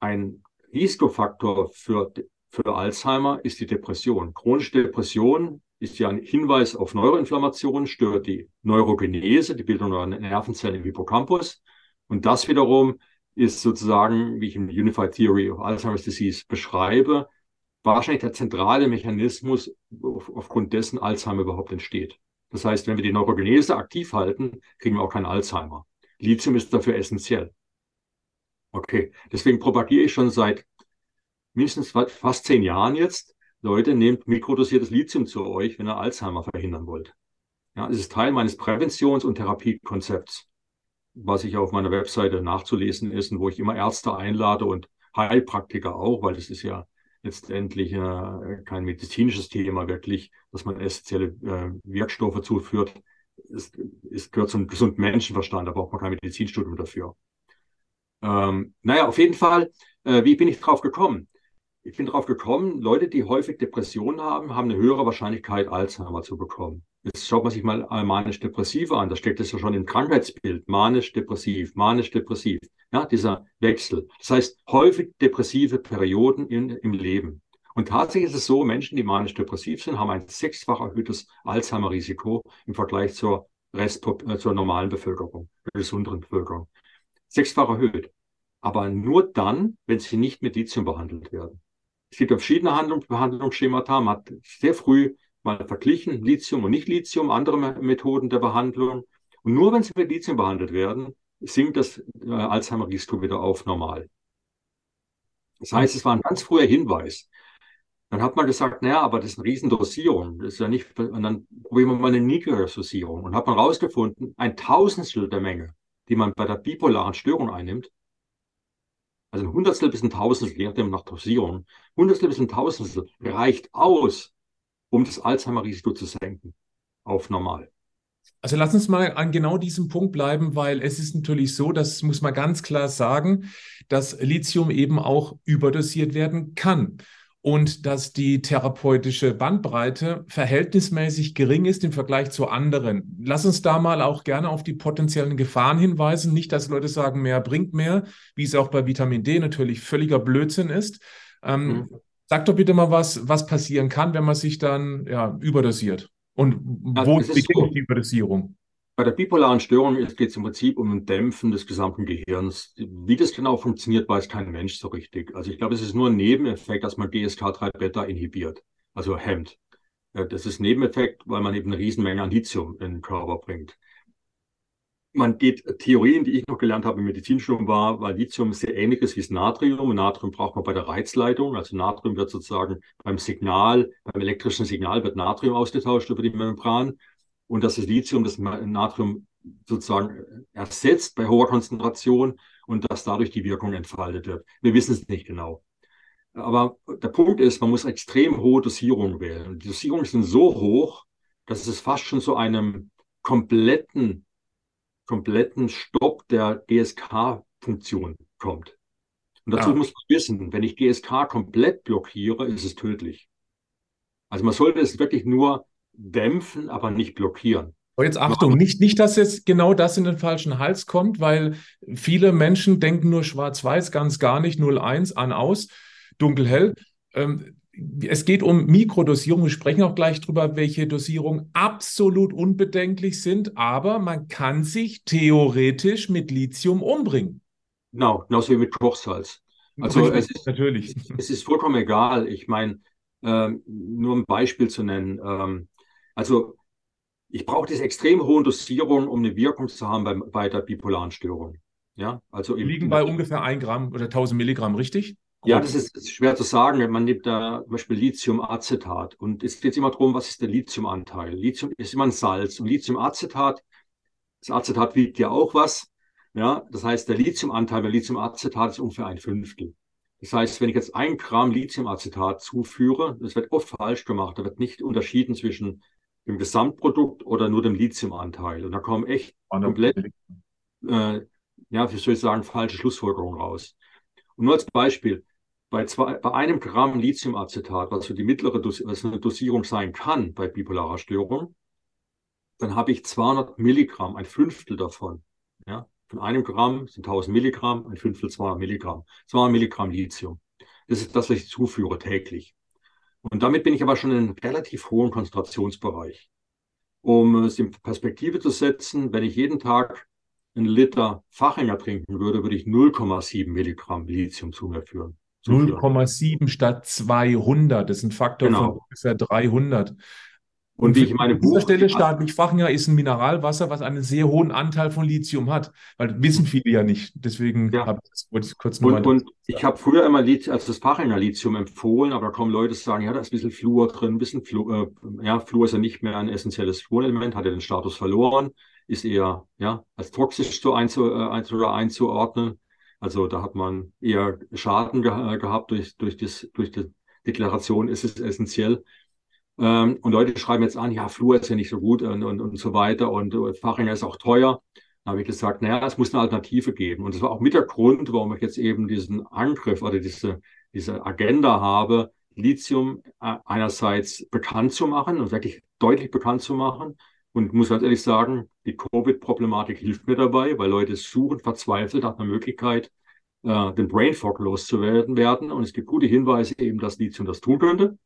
ein Risikofaktor für, für Alzheimer ist die Depression. Chronische Depression ist ja ein Hinweis auf Neuroinflammation, stört die Neurogenese, die Bildung neuer Nervenzellen im Hippocampus. Und das wiederum ist sozusagen, wie ich in Unified Theory of Alzheimer's Disease beschreibe, wahrscheinlich der zentrale Mechanismus, auf, aufgrund dessen Alzheimer überhaupt entsteht. Das heißt, wenn wir die Neurogenese aktiv halten, kriegen wir auch keinen Alzheimer. Lithium ist dafür essentiell. Okay, deswegen propagiere ich schon seit mindestens fast zehn Jahren jetzt, Leute, nehmt mikrodosiertes Lithium zu euch, wenn ihr Alzheimer verhindern wollt. Ja, es ist Teil meines Präventions- und Therapiekonzepts, was ich auf meiner Webseite nachzulesen ist und wo ich immer Ärzte einlade und Heilpraktiker auch, weil das ist ja letztendlich äh, kein medizinisches Thema wirklich, dass man essentielle äh, Wirkstoffe zuführt. Es, es gehört zum gesunden Menschenverstand, da braucht man kein Medizinstudium dafür. Ähm, naja, auf jeden Fall, äh, wie bin ich drauf gekommen? Ich bin drauf gekommen, Leute, die häufig Depressionen haben, haben eine höhere Wahrscheinlichkeit, Alzheimer zu bekommen. Jetzt schaut man sich mal manisch-depressive an. Da steckt es ja schon im Krankheitsbild. Manisch-depressiv, manisch-depressiv. Ja, dieser Wechsel. Das heißt, häufig depressive Perioden in, im Leben. Und tatsächlich ist es so, Menschen, die manisch-depressiv sind, haben ein sechsfach erhöhtes Alzheimer-Risiko im Vergleich zur, Rest, äh, zur normalen Bevölkerung, der gesunderen Bevölkerung. Sechsfach erhöht. Aber nur dann, wenn sie nicht mit Lithium behandelt werden. Es gibt verschiedene Handlung, Behandlungsschemata. Man hat sehr früh mal verglichen, Lithium und Nicht-Lithium, andere Methoden der Behandlung. Und nur wenn sie mit Lithium behandelt werden, sinkt das äh, Alzheimer-Risiko wieder auf normal. Das heißt, es war ein ganz früher Hinweis. Dann hat man gesagt, naja, aber das ist eine Riesendosierung. Das ist ja nicht, und dann probieren wir mal eine niedrigere Dosierung. Und hat man herausgefunden, ein Tausendstel der Menge, die man bei der bipolaren Störung einnimmt, also ein Hundertstel bis ein Tausendstel, je nachdem nach Dosierung, Hundertstel bis ein Tausendstel reicht aus, um das Alzheimer-Risiko zu senken auf normal. Also lass uns mal an genau diesem Punkt bleiben, weil es ist natürlich so, das muss man ganz klar sagen, dass Lithium eben auch überdosiert werden kann und dass die therapeutische Bandbreite verhältnismäßig gering ist im Vergleich zu anderen. Lass uns da mal auch gerne auf die potenziellen Gefahren hinweisen. Nicht, dass Leute sagen, mehr bringt mehr, wie es auch bei Vitamin D natürlich völliger Blödsinn ist. Ähm, mhm. Sag doch bitte mal was, was passieren kann, wenn man sich dann ja, überdosiert. Und also wo beginnt so. die Überdosierung? Bei der bipolaren Störung geht es im Prinzip um ein Dämpfen des gesamten Gehirns. Wie das genau funktioniert, weiß kein Mensch so richtig. Also ich glaube, es ist nur ein Nebeneffekt, dass man GSK3-Beta inhibiert, also hemmt. Das ist ein Nebeneffekt, weil man eben eine Riesenmenge an Lithium in den Körper bringt. Man geht Theorien, die ich noch gelernt habe im Medizinstudium, war, weil Lithium sehr ähnlich ist wie das Natrium. Natrium braucht man bei der Reizleitung. Also Natrium wird sozusagen beim Signal, beim elektrischen Signal wird Natrium ausgetauscht über die Membran und dass das Lithium das Natrium sozusagen ersetzt bei hoher Konzentration und dass dadurch die Wirkung entfaltet wird. Wir wissen es nicht genau. Aber der Punkt ist, man muss extrem hohe Dosierungen wählen. Die Dosierungen sind so hoch, dass es fast schon zu einem kompletten, kompletten Stopp der GSK-Funktion kommt. Und dazu ja. muss man wissen, wenn ich GSK komplett blockiere, ist es tödlich. Also man sollte es wirklich nur dämpfen, aber nicht blockieren. Aber jetzt Achtung, nicht, nicht, dass jetzt genau das in den falschen Hals kommt, weil viele Menschen denken nur schwarz-weiß, ganz gar nicht 0-1 an aus, dunkel-hell. Ähm, es geht um Mikrodosierung. Wir sprechen auch gleich darüber, welche Dosierungen absolut unbedenklich sind, aber man kann sich theoretisch mit Lithium umbringen. Genau, genauso wie mit Kochsalz. Also es ist, natürlich. Es ist vollkommen egal. Ich meine, ähm, nur ein Beispiel zu nennen. Ähm, also ich brauche diese extrem hohen Dosierungen, um eine Wirkung zu haben bei, bei der bipolaren Störung. Ja, also Die liegen bei ungefähr 1 Gramm oder 1000 Milligramm, richtig? Grob. Ja, das ist, ist, schwer zu sagen. Man nimmt da zum Beispiel Lithiumacetat und es geht immer darum, was ist der Lithiumanteil. Lithium ist immer ein Salz und Lithiumacetat, das Acetat wiegt ja auch was. Ja, das heißt, der Lithiumanteil bei Lithiumacetat ist ungefähr ein Fünftel. Das heißt, wenn ich jetzt ein Gramm Lithiumacetat zuführe, das wird oft falsch gemacht, da wird nicht unterschieden zwischen dem Gesamtprodukt oder nur dem Lithiumanteil. Und da kommen echt komplett, äh, ja, wie soll ich sagen, falsche Schlussfolgerungen raus. Und nur als Beispiel, bei, zwei, bei einem Gramm Lithiumacetat, was für die mittlere Dos was eine Dosierung sein kann bei bipolarer Störung, dann habe ich 200 Milligramm, ein Fünftel davon. Ja, von einem Gramm sind 1000 Milligramm, ein Fünftel 200 Milligramm. 200 Milligramm Lithium. Das ist das, was ich zuführe täglich. Und damit bin ich aber schon in einem relativ hohen Konzentrationsbereich. Um es in Perspektive zu setzen, wenn ich jeden Tag einen Liter Fachinger trinken würde, würde ich 0,7 Milligramm Lithium zu mir führen. 0,7 statt 200. Das ist ein Faktor genau. von ungefähr 300. Und, wie ich meine, an dieser Stelle staatlich Fachinger ist ein Mineralwasser, was einen sehr hohen Anteil von Lithium hat. Weil das wissen viele ja nicht. Deswegen ja. habe ich das, wollte ich kurz nochmal. Und, und ich habe früher immer Lithium, also das Fachinger Lithium empfohlen, aber da kommen Leute, die sagen, ja, da ist ein bisschen Fluor drin, ein bisschen Fluor, äh, ja, Fluor ist ja nicht mehr ein essentielles Spurenelement, hat ja den Status verloren, ist eher, ja, als toxisch zu einzu, äh, einzu, einzuordnen. Also da hat man eher Schaden ge gehabt durch, durch, das, durch die Deklaration, ist es essentiell. Ähm, und Leute schreiben jetzt an, ja, Flur ist ja nicht so gut und, und, und so weiter und, und Fachinger ist auch teuer. Da habe ich gesagt, naja, es muss eine Alternative geben. Und das war auch mit der Grund, warum ich jetzt eben diesen Angriff oder diese, diese Agenda habe, Lithium äh, einerseits bekannt zu machen und wirklich deutlich bekannt zu machen. Und muss ganz ehrlich sagen, die Covid-Problematik hilft mir dabei, weil Leute suchen verzweifelt nach einer Möglichkeit, äh, den Brain Fog loszuwerden werden. Und es gibt gute Hinweise eben, dass Lithium das tun könnte.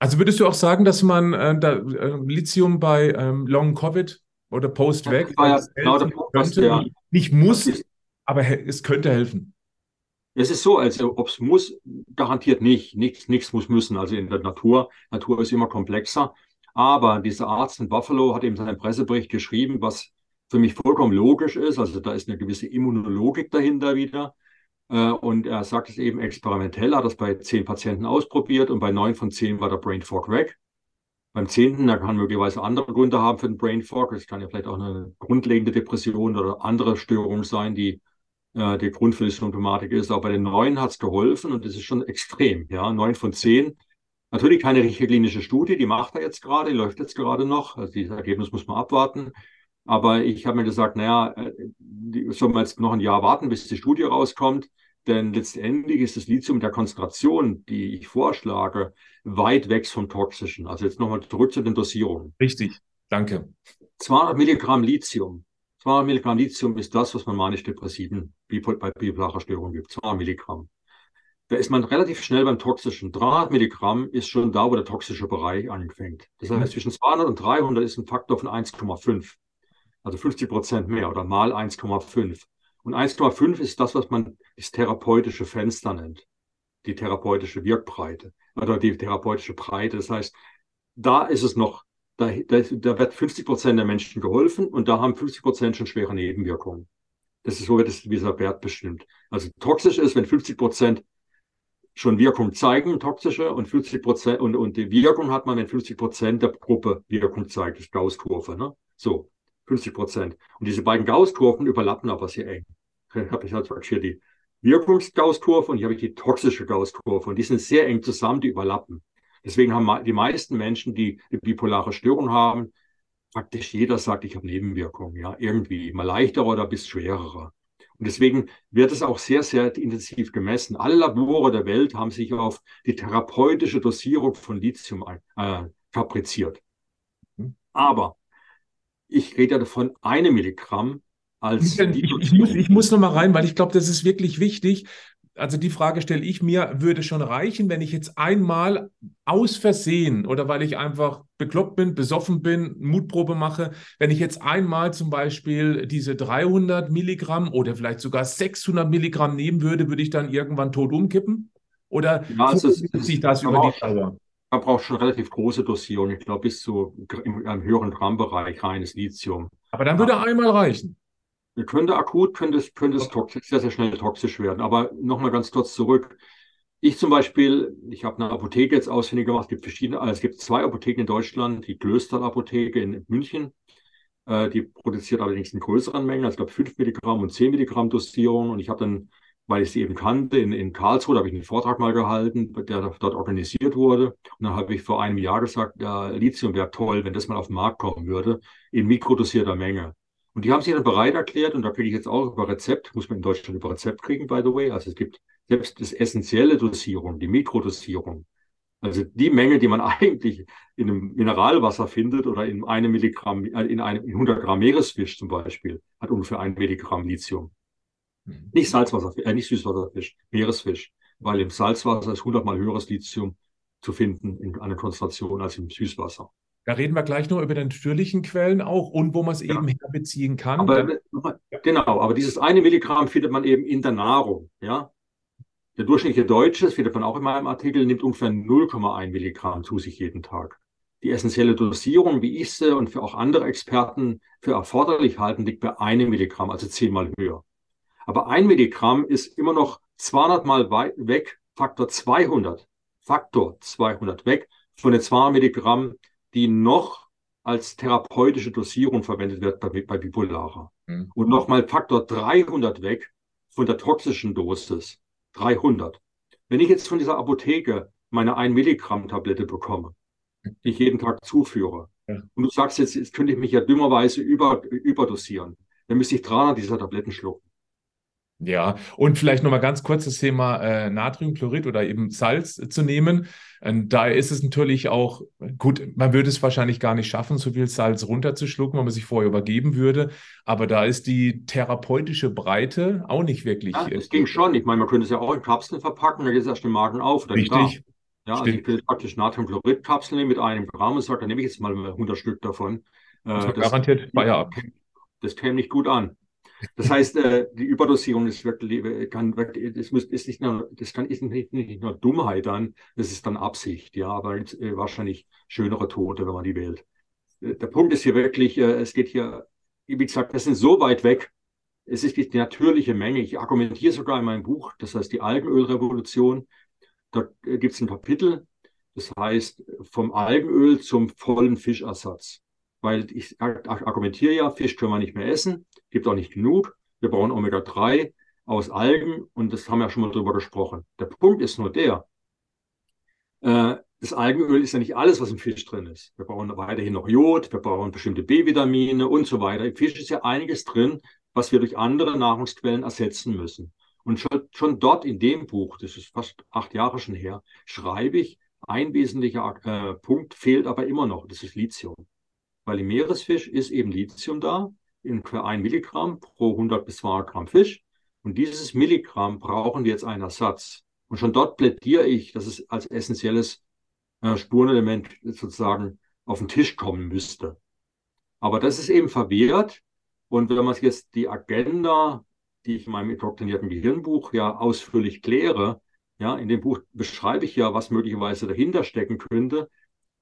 Also würdest du auch sagen, dass man äh, da, äh, Lithium bei ähm, Long Covid oder Post weg ja, genau könnte, der, nicht muss, ist, aber es könnte helfen. Es ist so, also ob es muss, garantiert nicht. Nichts, nichts muss müssen. Also in der Natur, Natur ist immer komplexer. Aber dieser Arzt in Buffalo hat eben seinen Pressebericht geschrieben, was für mich vollkommen logisch ist. Also da ist eine gewisse Immunologik dahinter wieder. Äh, und er sagt es eben experimentell, hat das bei zehn Patienten ausprobiert und bei neun von zehn war der Brain Fog weg. Beim zehnten, er kann möglicherweise andere Gründe haben für den Brain Fog. Es kann ja vielleicht auch eine grundlegende Depression oder andere Störung sein, die äh, die Grund für die Symptomatik ist. Aber bei den neun hat es geholfen und das ist schon extrem. Ja, neun von zehn. Natürlich keine richtige klinische Studie, die macht er jetzt gerade, die läuft jetzt gerade noch. Also dieses Ergebnis muss man abwarten. Aber ich habe mir gesagt, naja, äh, sollen wir jetzt noch ein Jahr warten, bis die Studie rauskommt? Denn letztendlich ist das Lithium mit der Konzentration, die ich vorschlage, weit weg vom Toxischen. Also jetzt nochmal zurück zu den Dosierungen. Richtig, danke. 200 Milligramm Lithium. 200 Milligramm Lithium ist das, was man manisch-depressiven bei bipolarer Störung gibt. 200 Milligramm. Da ist man relativ schnell beim Toxischen. 300 Milligramm ist schon da, wo der toxische Bereich anfängt. Das heißt, zwischen 200 und 300 ist ein Faktor von 1,5. Also 50 Prozent mehr oder mal 1,5. Und 1,5 ist das, was man das therapeutische Fenster nennt, die therapeutische Wirkbreite oder die therapeutische Breite. Das heißt, da ist es noch, da, da, da wird 50 Prozent der Menschen geholfen und da haben 50 Prozent schon schwere Nebenwirkungen. Das ist so, wird es dieser Wert bestimmt. Also toxisch ist, wenn 50 Prozent schon Wirkung zeigen, toxische, und 50 Prozent, und, und die Wirkung hat man, wenn 50 Prozent der Gruppe Wirkung zeigt, das Gauss-Kurve, ne? So. 50 Prozent. Und diese beiden Gaußkurven überlappen aber sehr eng. Ich habe ich halt hier die Wirkungsgaußkurve und hier habe ich die toxische Gaußkurve. Und die sind sehr eng zusammen, die überlappen. Deswegen haben die meisten Menschen, die eine bipolare Störung haben, praktisch jeder sagt, ich habe Nebenwirkungen, ja, irgendwie, mal leichtere oder bis schwerere. Und deswegen wird es auch sehr, sehr intensiv gemessen. Alle Labore der Welt haben sich auf die therapeutische Dosierung von Lithium äh, fabriziert. Mhm. Aber ich rede ja davon eine Milligramm als. Ich, ich, muss, ich muss noch mal rein, weil ich glaube, das ist wirklich wichtig. Also die Frage stelle ich mir, würde schon reichen, wenn ich jetzt einmal aus Versehen oder weil ich einfach bekloppt bin, besoffen bin, Mutprobe mache, wenn ich jetzt einmal zum Beispiel diese 300 Milligramm oder vielleicht sogar 600 Milligramm nehmen würde, würde ich dann irgendwann tot umkippen? Oder ja, also sich das über die Dauer? Man braucht schon relativ große Dosierungen. Ich glaube, bis zu einem höheren Grammbereich reines Lithium. Aber dann würde einmal reichen. Könnte akut, könnte es, könnte es toxisch, sehr, sehr schnell toxisch werden. Aber nochmal ganz kurz zurück. Ich zum Beispiel, ich habe eine Apotheke jetzt ausfindig gemacht. Es gibt verschiedene, also es gibt zwei Apotheken in Deutschland. Die Klösterl Apotheke in München. Äh, die produziert allerdings in größeren Mengen, also ich glaube 5 Milligramm und 10 Milligramm Dosierung. Und ich habe dann weil ich sie eben kannte. In, in Karlsruhe habe ich einen Vortrag mal gehalten, der dort organisiert wurde. Und dann habe ich vor einem Jahr gesagt, ja, Lithium wäre toll, wenn das mal auf den Markt kommen würde, in mikrodosierter Menge. Und die haben sich dann bereit erklärt, und da kriege ich jetzt auch über Rezept, muss man in Deutschland über Rezept kriegen, by the way. Also es gibt selbst das essentielle Dosierung, die Mikrodosierung. Also die Menge, die man eigentlich in einem Mineralwasser findet oder in einem Milligramm, äh, in einem in 100 Gramm Meeresfisch zum Beispiel, hat ungefähr ein Milligramm Lithium. Mhm. Nicht Salzwasser, äh, nicht Süßwasserfisch, Meeresfisch, weil im Salzwasser ist hundertmal höheres Lithium zu finden in einer Konzentration als im Süßwasser. Da reden wir gleich noch über die natürlichen Quellen auch und wo man es ja. eben herbeziehen kann. Aber. Genau, aber dieses eine Milligramm findet man eben in der Nahrung. Ja? Der durchschnittliche Deutsche, das findet man auch in meinem Artikel, nimmt ungefähr 0,1 Milligramm zu sich jeden Tag. Die essentielle Dosierung, wie ich sie und für auch andere Experten für erforderlich halten, liegt bei einem Milligramm, also zehnmal höher. Aber ein Milligramm ist immer noch 200 Mal weg, Faktor 200, Faktor 200 weg von den 200 Milligramm, die noch als therapeutische Dosierung verwendet wird bei, bei Bipolarer. Mhm. Und nochmal Faktor 300 weg von der toxischen Dosis. 300. Wenn ich jetzt von dieser Apotheke meine 1 Milligramm Tablette bekomme, die ich jeden Tag zuführe, ja. und du sagst jetzt, jetzt könnte ich mich ja dümmerweise über, überdosieren, dann müsste ich 300 dieser Tabletten schlucken. Ja, und vielleicht nochmal ganz kurz das Thema äh, Natriumchlorid oder eben Salz äh, zu nehmen. Da ist es natürlich auch, gut, man würde es wahrscheinlich gar nicht schaffen, so viel Salz runterzuschlucken, wenn man sich vorher übergeben würde. Aber da ist die therapeutische Breite auch nicht wirklich. Ja, es ging schon. Ich meine, man könnte es ja auch in Kapseln verpacken, dann geht es erst im Magen auf. Richtig. Ja, also ich will praktisch Natriumchlorid-Kapseln mit einem Gramm und sage, dann nehme ich jetzt mal 100 Stück davon. Äh, das garantiert Feierabend. Das käme nicht gut an. Das heißt, äh, die Überdosierung ist wirklich, kann, das muss, ist nicht nur, das kann, ist nicht, nicht nur Dummheit dann, das ist dann Absicht, ja, aber äh, wahrscheinlich schönere Tote, wenn man die wählt. Äh, der Punkt ist hier wirklich, äh, es geht hier, wie gesagt, das sind so weit weg, es ist die natürliche Menge. Ich argumentiere sogar in meinem Buch, das heißt die Algenölrevolution, da äh, gibt es ein Kapitel, das heißt vom Algenöl zum vollen Fischersatz weil ich argumentiere ja, Fisch können wir nicht mehr essen, gibt auch nicht genug. Wir brauchen Omega-3 aus Algen und das haben wir ja schon mal drüber gesprochen. Der Punkt ist nur der, äh, das Algenöl ist ja nicht alles, was im Fisch drin ist. Wir brauchen weiterhin noch Jod, wir brauchen bestimmte B-Vitamine und so weiter. Im Fisch ist ja einiges drin, was wir durch andere Nahrungsquellen ersetzen müssen. Und schon, schon dort in dem Buch, das ist fast acht Jahre schon her, schreibe ich, ein wesentlicher äh, Punkt fehlt aber immer noch, das ist Lithium weil im Meeresfisch ist eben Lithium da, in für ein Milligramm pro 100 bis 200 Gramm Fisch. Und dieses Milligramm brauchen wir jetzt einen Ersatz. Und schon dort plädiere ich, dass es als essentielles äh, Spurenelement sozusagen auf den Tisch kommen müsste. Aber das ist eben verwehrt. Und wenn man jetzt die Agenda, die ich in meinem indoktrinierten Gehirnbuch ja ausführlich kläre, ja, in dem Buch beschreibe ich ja, was möglicherweise dahinter stecken könnte,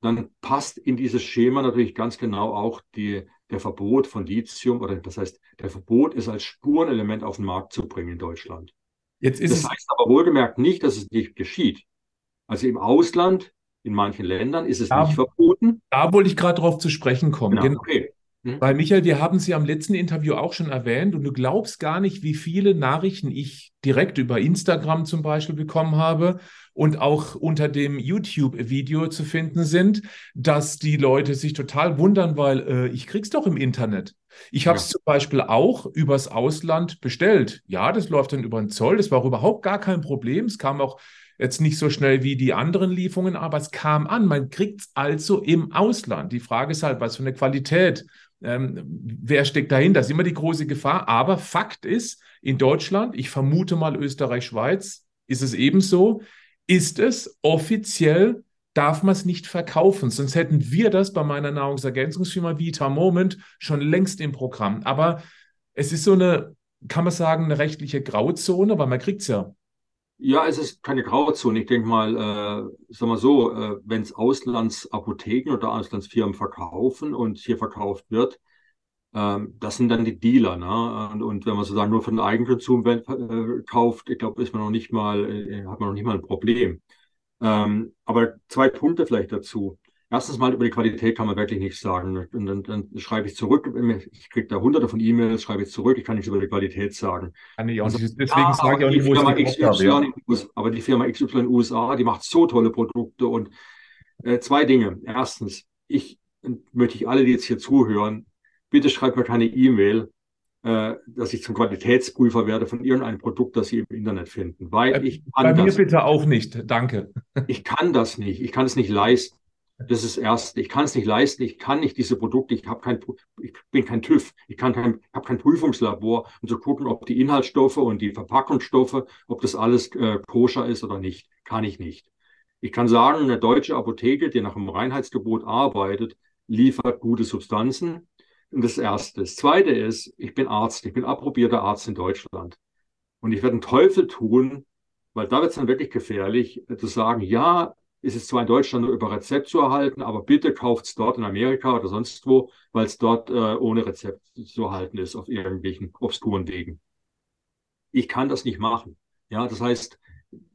dann passt in dieses Schema natürlich ganz genau auch die, der Verbot von Lithium oder das heißt, der Verbot ist als Spurenelement auf den Markt zu bringen in Deutschland. Jetzt ist das heißt aber wohlgemerkt nicht, dass es nicht geschieht. Also im Ausland, in manchen Ländern ist es da, nicht verboten. Da wollte ich gerade drauf zu sprechen kommen. Genau, genau. Okay. Hm? Weil Michael, wir haben Sie am letzten Interview auch schon erwähnt und du glaubst gar nicht, wie viele Nachrichten ich direkt über Instagram zum Beispiel bekommen habe und auch unter dem YouTube-Video zu finden sind, dass die Leute sich total wundern, weil äh, ich krieg's doch im Internet. Ich habe es ja. zum Beispiel auch übers Ausland bestellt. Ja, das läuft dann über den Zoll. Das war überhaupt gar kein Problem. Es kam auch jetzt nicht so schnell wie die anderen Lieferungen, aber es kam an. Man kriegt es also im Ausland. Die Frage ist halt, was für eine Qualität. Ähm, wer steckt dahinter? Das ist immer die große Gefahr. Aber Fakt ist, in Deutschland, ich vermute mal Österreich, Schweiz, ist es ebenso ist es offiziell, darf man es nicht verkaufen. Sonst hätten wir das bei meiner Nahrungsergänzungsfirma Vita Moment schon längst im Programm. Aber es ist so eine, kann man sagen, eine rechtliche Grauzone, weil man kriegt es ja. Ja, es ist keine Grauzone. Ich denke mal, äh, sagen wir so, äh, wenn es Auslandsapotheken oder Auslandsfirmen verkaufen und hier verkauft wird, ähm, das sind dann die Dealer. Ne? Und, und wenn man sozusagen nur von Eigenkonsum äh, kauft, ich glaube, ist man noch nicht mal, äh, hat man noch nicht mal ein Problem. Ähm, aber zwei Punkte vielleicht dazu. Erstens mal über die Qualität kann man wirklich nichts sagen. Und dann, dann schreibe ich zurück, ich kriege da hunderte von E-Mails, schreibe ich zurück, ich kann nichts über die Qualität sagen. Kann ich auch also, nicht. Deswegen ja, sage ich auch nicht, wo Firma ich XY habe, ja. Aber die Firma XY in den USA, die macht so tolle Produkte. Und äh, zwei Dinge. Erstens, ich möchte ich alle, die jetzt hier zuhören, bitte schreibt mir keine E-Mail, äh, dass ich zum Qualitätsprüfer werde von irgendeinem Produkt, das Sie im Internet finden. Weil ich kann Bei mir das, bitte auch nicht, danke. Ich kann das nicht, ich kann es nicht leisten. Das ist das Erste. Ich kann es nicht leisten. Ich kann nicht diese Produkte. Ich habe kein, ich bin kein TÜV. Ich kann kein, habe kein Prüfungslabor, um zu gucken, ob die Inhaltsstoffe und die Verpackungsstoffe, ob das alles äh, koscher ist oder nicht. Kann ich nicht. Ich kann sagen, eine deutsche Apotheke, die nach dem Reinheitsgebot arbeitet, liefert gute Substanzen. Und das Erste. Das Zweite ist, ich bin Arzt, ich bin approbierter Arzt in Deutschland. Und ich werde einen Teufel tun, weil da wird es dann wirklich gefährlich, zu sagen, ja, ist es zwar in Deutschland nur über Rezept zu erhalten, aber bitte kauft es dort in Amerika oder sonst wo, weil es dort äh, ohne Rezept zu erhalten ist auf irgendwelchen obskuren Wegen. Ich kann das nicht machen. Ja, das heißt,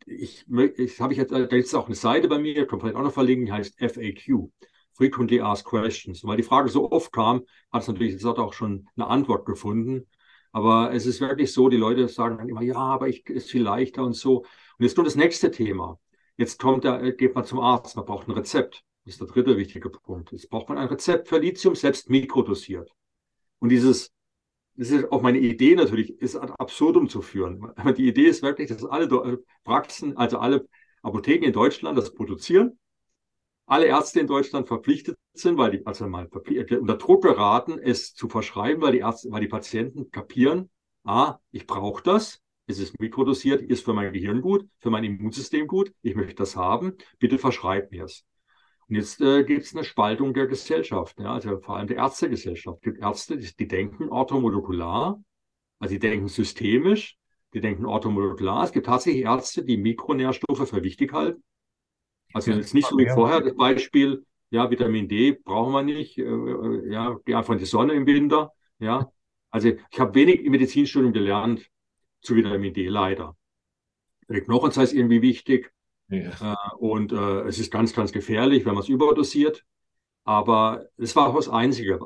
ich, ich habe ich jetzt, da auch eine Seite bei mir, kann vielleicht auch noch verlinken, die heißt FAQ. Frequently Asked Questions. weil die Frage so oft kam, hat es natürlich jetzt auch schon eine Antwort gefunden. Aber es ist wirklich so, die Leute sagen dann immer, ja, aber ich ist viel leichter und so. Und jetzt kommt das nächste Thema. Jetzt kommt der, geht man zum Arzt, man braucht ein Rezept. Das ist der dritte wichtige Punkt. Jetzt braucht man ein Rezept für Lithium, selbst mikrodosiert. Und dieses, das ist auch meine Idee natürlich, ist ad absurdum zu führen. Aber die Idee ist wirklich, dass alle Praxen, also alle Apotheken in Deutschland das produzieren, alle Ärzte in Deutschland verpflichtet sind, weil die, also mal unter Druck geraten, es zu verschreiben, weil die Ärzte, weil die Patienten kapieren, ah, ich brauche das, es ist mikrodosiert, ist für mein Gehirn gut, für mein Immunsystem gut, ich möchte das haben, bitte verschreib mir es. Und jetzt äh, gibt es eine Spaltung der Gesellschaft, ja, also vor allem der Ärztegesellschaft. Es gibt Ärzte, die, die denken orthomolekular, also die denken systemisch, die denken orthomolekular. Es gibt tatsächlich Ärzte, die Mikronährstoffe für wichtig halten. Also ja, jetzt nicht so wie vorher das Beispiel, ja, Vitamin D brauchen wir nicht, äh, äh, ja, geh einfach in die Sonne im Winter, ja. Also ich habe wenig im Medizinstudium gelernt, zu Vitamin D leider. Die Knochenzeit ist irgendwie wichtig. Ja. Äh, und äh, es ist ganz, ganz gefährlich, wenn man es überdosiert. Aber es war auch das Einzige,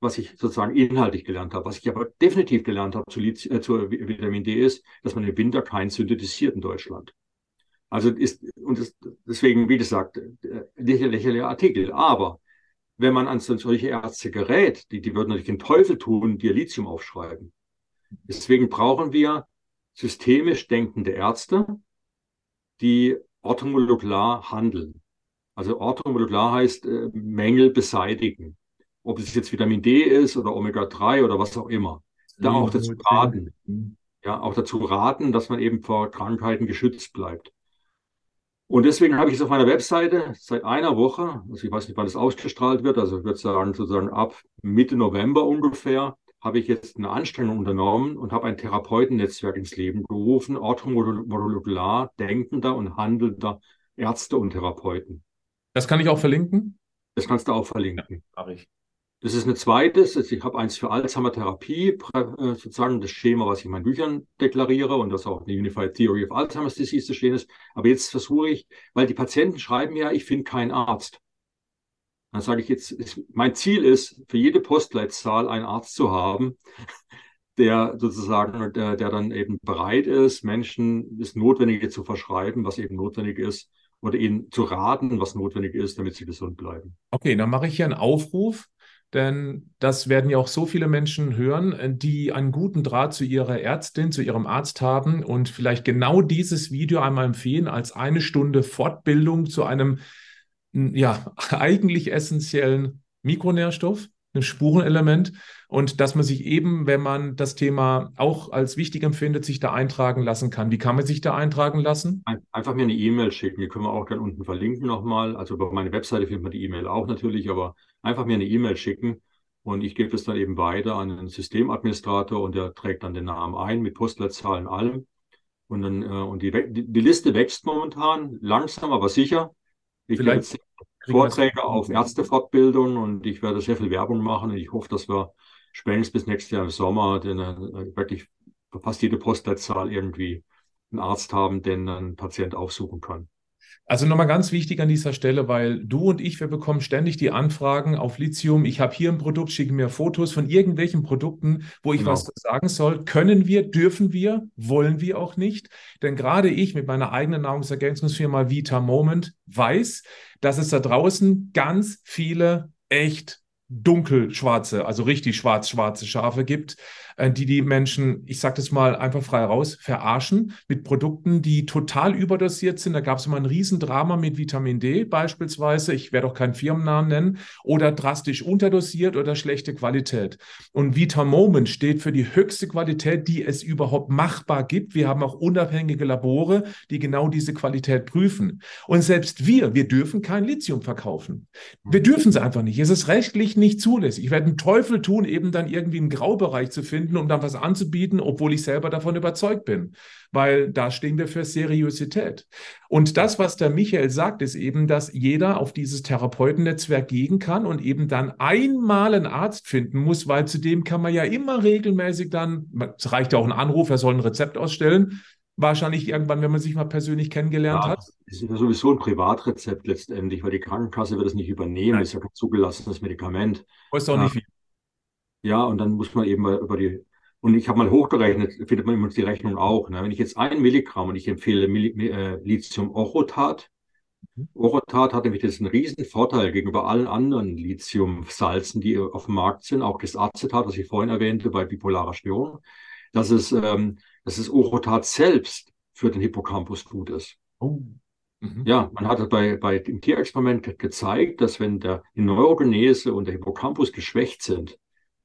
was ich sozusagen inhaltlich gelernt habe. Was ich aber definitiv gelernt habe zu, äh, zu Vitamin D ist, dass man im Winter kein synthetisiert in Deutschland. Also ist, und das, deswegen, wie gesagt, äh, lächerlicher Artikel. Aber wenn man an solche Ärzte gerät, die, die würden natürlich den Teufel tun, die Lithium aufschreiben. Deswegen brauchen wir systemisch denkende Ärzte, die orthomolekular handeln. Also orthomolekular heißt äh, Mängel beseitigen. Ob es jetzt Vitamin D ist oder Omega-3 oder was auch immer. Da auch dazu raten. Ja, auch dazu raten, dass man eben vor Krankheiten geschützt bleibt. Und deswegen habe ich es auf meiner Webseite seit einer Woche, also ich weiß nicht, wann es ausgestrahlt wird, also ich würde sagen sozusagen ab Mitte November ungefähr, habe ich jetzt eine Anstrengung unternommen und habe ein Therapeutennetzwerk ins Leben gerufen, orthomolekular denkender und handelnder Ärzte und Therapeuten. Das kann ich auch verlinken? Das kannst du auch verlinken. Ja, mache ich. Das ist eine zweite, also ich habe eins für Alzheimer-Therapie, äh, sozusagen das Schema, was ich in meinen Büchern deklariere und das auch in der Unified Theory of Alzheimer's Disease zu stehen ist. Aber jetzt versuche ich, weil die Patienten schreiben ja, ich finde keinen Arzt. Dann sage ich jetzt, mein Ziel ist, für jede Postleitzahl einen Arzt zu haben, der sozusagen, der, der dann eben bereit ist, Menschen das Notwendige zu verschreiben, was eben notwendig ist, oder ihnen zu raten, was notwendig ist, damit sie gesund bleiben. Okay, dann mache ich hier einen Aufruf, denn das werden ja auch so viele Menschen hören, die einen guten Draht zu ihrer Ärztin, zu ihrem Arzt haben und vielleicht genau dieses Video einmal empfehlen als eine Stunde Fortbildung zu einem ja, eigentlich essentiellen Mikronährstoff, ein Spurenelement und dass man sich eben, wenn man das Thema auch als wichtig empfindet, sich da eintragen lassen kann. Wie kann man sich da eintragen lassen? Einfach mir eine E-Mail schicken. Die können wir auch dann unten verlinken nochmal. Also über meine Webseite findet man die E-Mail auch natürlich, aber einfach mir eine E-Mail schicken und ich gebe es dann eben weiter an den Systemadministrator und der trägt dann den Namen ein mit Postleitzahlen allem. Und dann, äh, und die, die Liste wächst momentan, langsam, aber sicher. Ich Vielleicht Vorträge auf Ärztefortbildung und ich werde sehr viel Werbung machen. Und ich hoffe, dass wir spätestens bis nächstes Jahr im Sommer den, äh, wirklich fast jede Postleitzahl irgendwie einen Arzt haben, den ein Patient aufsuchen kann. Also nochmal ganz wichtig an dieser Stelle, weil du und ich, wir bekommen ständig die Anfragen auf Lithium. Ich habe hier ein Produkt, schicke mir Fotos von irgendwelchen Produkten, wo ich genau. was sagen soll. Können wir, dürfen wir, wollen wir auch nicht. Denn gerade ich mit meiner eigenen Nahrungsergänzungsfirma Vita Moment weiß, dass es da draußen ganz viele echt dunkelschwarze, also richtig schwarz-schwarze Schafe gibt, äh, die die Menschen, ich sage das mal einfach frei raus, verarschen mit Produkten, die total überdosiert sind. Da gab es mal ein Riesendrama mit Vitamin D beispielsweise, ich werde auch keinen Firmennamen nennen, oder drastisch unterdosiert oder schlechte Qualität. Und Vita Moment steht für die höchste Qualität, die es überhaupt machbar gibt. Wir haben auch unabhängige Labore, die genau diese Qualität prüfen. Und selbst wir, wir dürfen kein Lithium verkaufen. Wir dürfen es einfach nicht. Es ist rechtlich nicht zulässig. Ich werde einen Teufel tun, eben dann irgendwie einen Graubereich zu finden, um dann was anzubieten, obwohl ich selber davon überzeugt bin. Weil da stehen wir für Seriosität. Und das, was der Michael sagt, ist eben, dass jeder auf dieses Therapeutennetzwerk gehen kann und eben dann einmal einen Arzt finden muss, weil zudem kann man ja immer regelmäßig dann, es reicht ja auch ein Anruf, er soll ein Rezept ausstellen, wahrscheinlich irgendwann, wenn man sich mal persönlich kennengelernt ja, hat. Das ist ja sowieso ein Privatrezept letztendlich, weil die Krankenkasse wird es nicht übernehmen. Nein. Das ist ja kein zugelassenes Medikament. Kostet auch nicht viel. Ja, und dann muss man eben über die, und ich habe mal hochgerechnet, findet man immer die Rechnung auch. Ne? Wenn ich jetzt ein Milligramm und ich empfehle äh, Lithium-Orotat, mhm. Orotat hat nämlich das einen riesen Vorteil gegenüber allen anderen Lithium-Salzen, die auf dem Markt sind, auch das Acetat, was ich vorhin erwähnte, bei bipolarer Störung, dass es ähm, dass das Orotat selbst für den Hippocampus gut ist. Oh. Mhm. Ja, man hat bei, bei dem Tierexperiment gezeigt, dass wenn der, die Neurogenese und der Hippocampus geschwächt sind,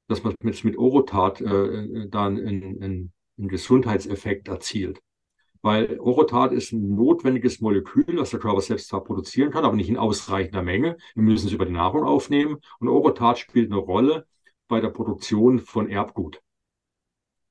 dass man mit, mit Orotat äh, dann einen, einen, einen Gesundheitseffekt erzielt. Weil Orotat ist ein notwendiges Molekül, das der Körper selbst zwar produzieren kann, aber nicht in ausreichender Menge. Wir müssen es über die Nahrung aufnehmen. Und Orotat spielt eine Rolle bei der Produktion von Erbgut.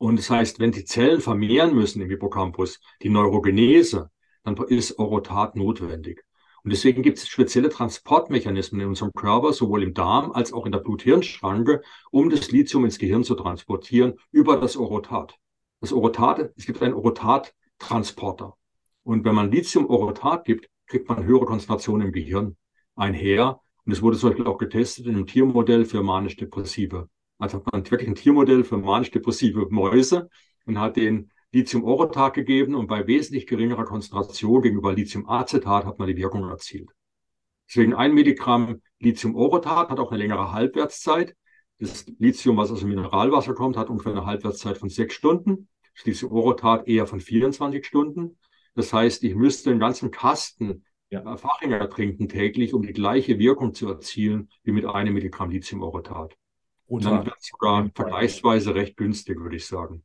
Und das heißt, wenn die Zellen vermehren müssen im Hippocampus, die Neurogenese, dann ist Orotat notwendig. Und deswegen gibt es spezielle Transportmechanismen in unserem Körper, sowohl im Darm als auch in der Blut-Hirn-Schranke, um das Lithium ins Gehirn zu transportieren über das Orotat. Das Orotat, es gibt einen Orotat-Transporter. Und wenn man Lithium-Orotat gibt, kriegt man höhere Konzentrationen im Gehirn einher. Und es wurde zum Beispiel auch getestet in einem Tiermodell für manisch-depressive also hat man wirklich ein Tiermodell für manisch-depressive Mäuse und hat den Lithium-Orotat gegeben und bei wesentlich geringerer Konzentration gegenüber Lithium-Acetat hat man die Wirkung erzielt. Deswegen ein Milligramm Lithium-Orotat hat auch eine längere Halbwertszeit. Das Lithium, was aus dem Mineralwasser kommt, hat ungefähr eine Halbwertszeit von sechs Stunden. Das Lithium-Orotat eher von 24 Stunden. Das heißt, ich müsste einen ganzen Kasten ja. Fachinger trinken täglich, um die gleiche Wirkung zu erzielen wie mit einem Milligramm Lithium-Orotat. Und dann wird es sogar vergleichsweise recht günstig, würde ich sagen.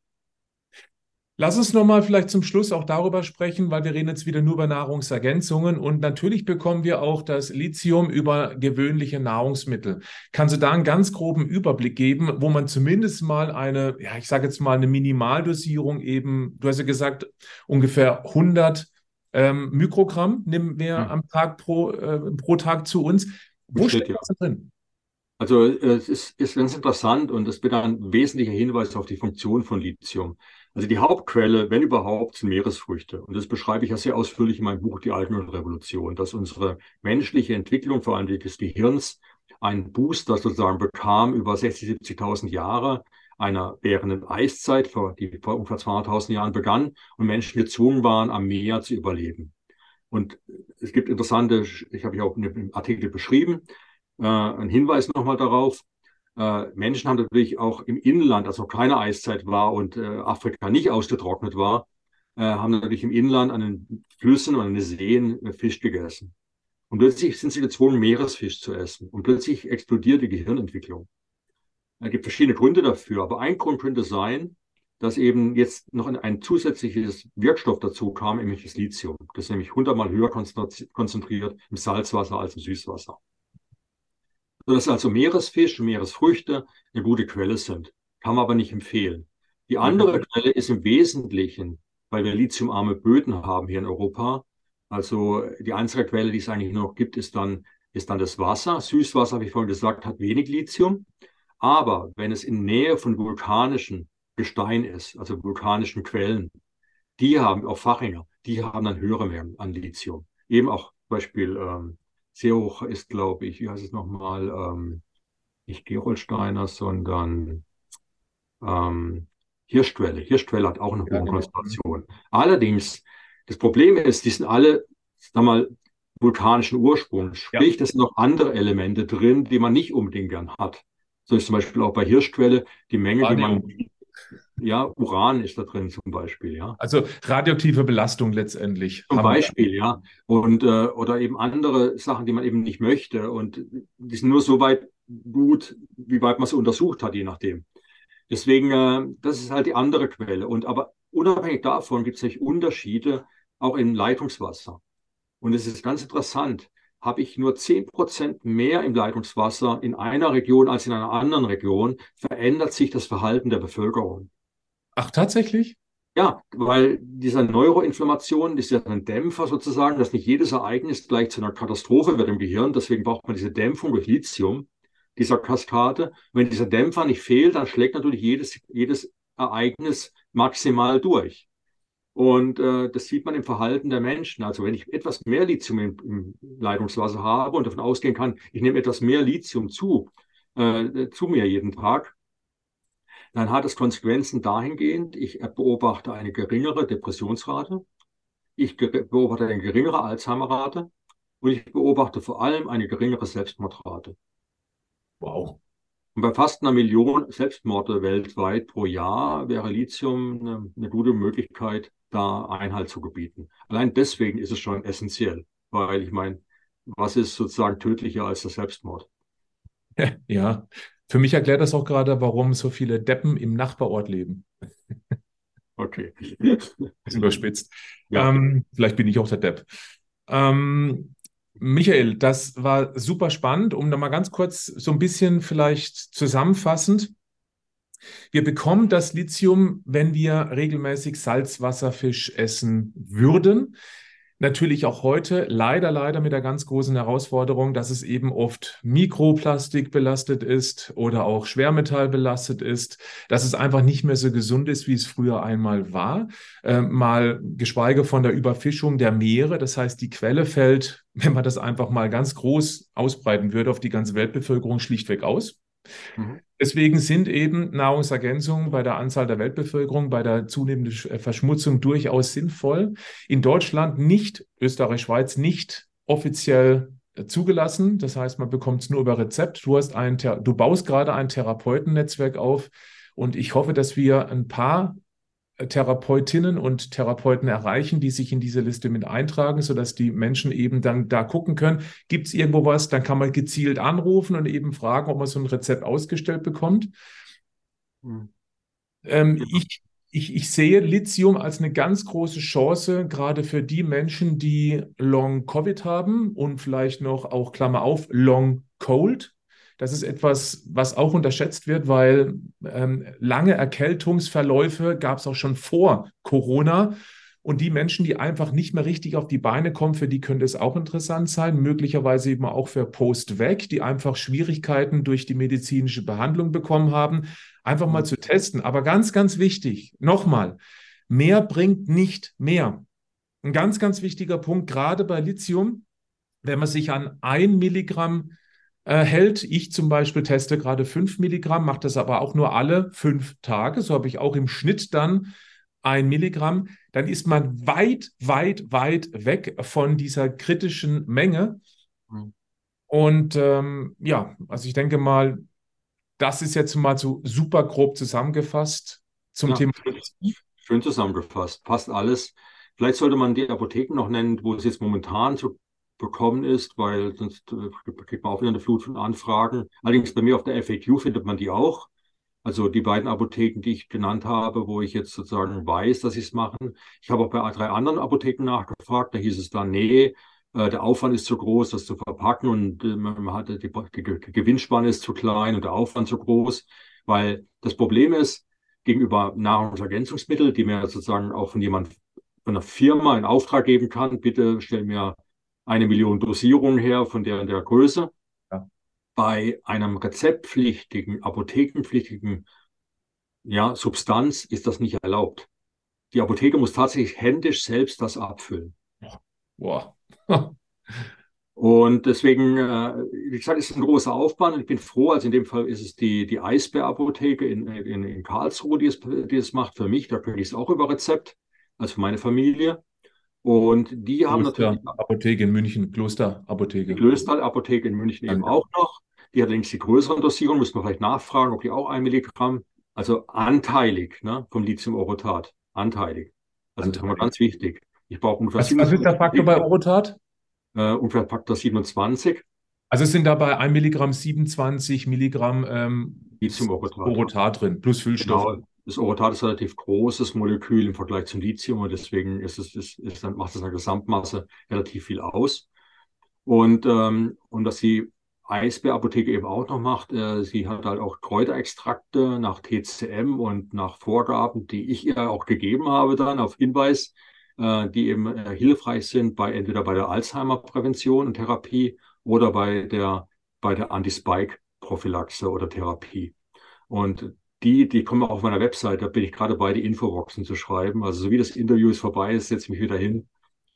Lass uns nochmal vielleicht zum Schluss auch darüber sprechen, weil wir reden jetzt wieder nur über Nahrungsergänzungen und natürlich bekommen wir auch das Lithium über gewöhnliche Nahrungsmittel. Kannst du da einen ganz groben Überblick geben, wo man zumindest mal eine, ja, ich sage jetzt mal eine Minimaldosierung eben, du hast ja gesagt, ungefähr 100 ähm, Mikrogramm nehmen wir hm. am Tag pro, äh, pro Tag zu uns. Wo steht das drin? Also es ist, ist ganz interessant und es wird ein wesentlicher Hinweis auf die Funktion von Lithium. Also die Hauptquelle, wenn überhaupt, sind Meeresfrüchte. Und das beschreibe ich ja sehr ausführlich in meinem Buch Die Algenrevolution, dass unsere menschliche Entwicklung, vor allem des Gehirns, einen Booster sozusagen bekam über 60, 70.000 Jahre einer währenden Eiszeit, die vor ungefähr 200.000 Jahren begann und Menschen gezwungen waren, am Meer zu überleben. Und es gibt interessante, ich habe ja auch in dem Artikel beschrieben, äh, ein Hinweis nochmal darauf. Äh, Menschen haben natürlich auch im Inland, als noch keine Eiszeit war und äh, Afrika nicht ausgetrocknet war, äh, haben natürlich im Inland an den Flüssen und an den Seen äh, Fisch gegessen. Und plötzlich sind sie gezwungen, Meeresfisch zu essen. Und plötzlich explodiert die Gehirnentwicklung. Es gibt verschiedene Gründe dafür, aber ein Grund könnte sein, dass eben jetzt noch ein zusätzliches Wirkstoff dazu kam, nämlich das Lithium. Das ist nämlich hundertmal höher konzentriert im Salzwasser als im Süßwasser sodass also Meeresfisch und Meeresfrüchte eine gute Quelle sind. Kann man aber nicht empfehlen. Die andere Quelle ist im Wesentlichen, weil wir lithiumarme Böden haben hier in Europa. Also die einzige Quelle, die es eigentlich noch gibt, ist dann, ist dann das Wasser. Süßwasser, habe ich vorhin gesagt, hat wenig Lithium. Aber wenn es in Nähe von vulkanischen Gestein ist, also vulkanischen Quellen, die haben, auch Fachinger, die haben dann höhere Mengen an Lithium. Eben auch zum Beispiel ähm, sehr hoch ist, glaube ich, wie heißt es nochmal, ähm, nicht Gerolsteiner, sondern ähm, Hirschquelle. Hirschquelle hat auch eine hohe ja, genau. Konzentration. Allerdings, das Problem ist, die sind alle, sag mal, vulkanischen Ursprungs. Sprich, ja. das sind noch andere Elemente drin, die man nicht unbedingt gern hat. So ist zum Beispiel auch bei Hirschquelle die Menge, die man ja, Uran ist da drin zum Beispiel, ja. Also radioaktive Belastung letztendlich. Zum Beispiel, ja. Und äh, oder eben andere Sachen, die man eben nicht möchte. Und die sind nur so weit gut, wie weit man sie untersucht hat, je nachdem. Deswegen, äh, das ist halt die andere Quelle. Und aber unabhängig davon gibt es natürlich Unterschiede auch im Leitungswasser. Und es ist ganz interessant. habe ich nur 10% mehr im Leitungswasser in einer Region als in einer anderen Region, verändert sich das Verhalten der Bevölkerung. Ach, tatsächlich? Ja, weil diese Neuroinflammation ist ja ein Dämpfer sozusagen, dass nicht jedes Ereignis gleich zu einer Katastrophe wird im Gehirn. Deswegen braucht man diese Dämpfung durch Lithium, dieser Kaskade. Wenn dieser Dämpfer nicht fehlt, dann schlägt natürlich jedes, jedes Ereignis maximal durch. Und äh, das sieht man im Verhalten der Menschen. Also wenn ich etwas mehr Lithium im, im Leitungswasser habe und davon ausgehen kann, ich nehme etwas mehr Lithium zu, äh, zu mir jeden Tag, dann hat es Konsequenzen dahingehend, ich beobachte eine geringere Depressionsrate, ich beobachte eine geringere Alzheimerrate und ich beobachte vor allem eine geringere Selbstmordrate. Wow. Und bei fast einer Million Selbstmorde weltweit pro Jahr wäre Lithium eine, eine gute Möglichkeit, da Einhalt zu gebieten. Allein deswegen ist es schon essentiell, weil ich meine, was ist sozusagen tödlicher als der Selbstmord? Ja, für mich erklärt das auch gerade, warum so viele Deppen im Nachbarort leben. Okay. Ist überspitzt. Ja. Ähm, vielleicht bin ich auch der Depp. Ähm, Michael, das war super spannend. Um da mal ganz kurz so ein bisschen vielleicht zusammenfassend. Wir bekommen das Lithium, wenn wir regelmäßig Salzwasserfisch essen würden. Natürlich auch heute leider, leider mit der ganz großen Herausforderung, dass es eben oft Mikroplastik belastet ist oder auch Schwermetall belastet ist, dass es einfach nicht mehr so gesund ist, wie es früher einmal war. Äh, mal geschweige von der Überfischung der Meere. Das heißt, die Quelle fällt, wenn man das einfach mal ganz groß ausbreiten würde, auf die ganze Weltbevölkerung schlichtweg aus. Mhm. Deswegen sind eben Nahrungsergänzungen bei der Anzahl der Weltbevölkerung, bei der zunehmenden äh, Verschmutzung durchaus sinnvoll. In Deutschland nicht, Österreich, Schweiz nicht offiziell äh, zugelassen. Das heißt, man bekommt es nur über Rezept. Du, hast ein, du baust gerade ein Therapeutennetzwerk auf und ich hoffe, dass wir ein paar Therapeutinnen und Therapeuten erreichen, die sich in diese Liste mit eintragen, sodass die Menschen eben dann da gucken können, gibt es irgendwo was, dann kann man gezielt anrufen und eben fragen, ob man so ein Rezept ausgestellt bekommt. Mhm. Ähm, ich, ich, ich sehe Lithium als eine ganz große Chance, gerade für die Menschen, die Long Covid haben und vielleicht noch auch Klammer auf, Long Cold. Das ist etwas, was auch unterschätzt wird, weil ähm, lange Erkältungsverläufe gab es auch schon vor Corona. Und die Menschen, die einfach nicht mehr richtig auf die Beine kommen, für die könnte es auch interessant sein. Möglicherweise eben auch für Post-Weg, die einfach Schwierigkeiten durch die medizinische Behandlung bekommen haben. Einfach mal zu testen. Aber ganz, ganz wichtig, nochmal, mehr bringt nicht mehr. Ein ganz, ganz wichtiger Punkt, gerade bei Lithium, wenn man sich an ein Milligramm äh, hält. Ich zum Beispiel teste gerade 5 Milligramm, mache das aber auch nur alle fünf Tage. So habe ich auch im Schnitt dann ein Milligramm. Dann ist man weit, weit, weit weg von dieser kritischen Menge. Mhm. Und ähm, ja, also ich denke mal, das ist jetzt mal so super grob zusammengefasst zum ja, Thema. Schön zusammengefasst, passt alles. Vielleicht sollte man die Apotheken noch nennen, wo es jetzt momentan so bekommen ist, weil sonst äh, kriegt man auch wieder eine Flut von Anfragen. Allerdings bei mir auf der FAQ findet man die auch. Also die beiden Apotheken, die ich genannt habe, wo ich jetzt sozusagen weiß, dass sie es machen. Ich habe auch bei drei anderen Apotheken nachgefragt. Da hieß es dann, nee, äh, der Aufwand ist zu groß, das zu verpacken und äh, man hat die, die Gewinnspanne ist zu klein und der Aufwand zu groß. Weil das Problem ist, gegenüber Nahrungsergänzungsmitteln, die mir sozusagen auch von jemand von einer Firma in Auftrag geben kann, bitte stell mir eine Million Dosierungen her von der der Größe. Ja. Bei einem rezeptpflichtigen, apothekenpflichtigen ja, Substanz ist das nicht erlaubt. Die Apotheke muss tatsächlich händisch selbst das abfüllen. Wow. Und deswegen, äh, wie gesagt, ist es ein großer Aufwand. Und ich bin froh, also in dem Fall ist es die, die Eisbär-Apotheke in, in, in Karlsruhe, die es, die es macht für mich. Da kriege ich es auch über Rezept, also für meine Familie. Und die Kloster haben natürlich. Apotheke in München, Klosterapotheke. Die Klosterapotheke in München Danke. eben auch noch. Die hat allerdings die größeren Dosierungen, muss man vielleicht nachfragen, ob die auch ein Milligramm, also anteilig ne, vom Lithium-Orotat. Anteilig. Also anteilig. das ist immer ganz wichtig. Ich brauche ungefähr was, was ist der Faktor bei Orotat? Äh, ungefähr Faktor 27. Also es sind dabei 1 Milligramm 27 Milligramm ähm, Lithium-Orotat Orotat drin, plus Füllstoff. Genau. Das Orotat ist ein relativ großes Molekül im Vergleich zum Lithium und deswegen ist es, ist, ist macht es in der Gesamtmasse relativ viel aus. Und, ähm, und dass die Eisbärapotheke eben auch noch macht, äh, sie hat halt auch Kräuterextrakte nach TCM und nach Vorgaben, die ich ihr auch gegeben habe dann auf Hinweis, äh, die eben äh, hilfreich sind bei entweder bei der Alzheimer-Prävention und Therapie oder bei der, bei der Anti-Spike-Prophylaxe oder Therapie. Und die, die kommen auf meiner Website, da bin ich gerade bei, die Infoboxen zu schreiben. Also so wie das Interview ist vorbei ist, setze ich mich wieder hin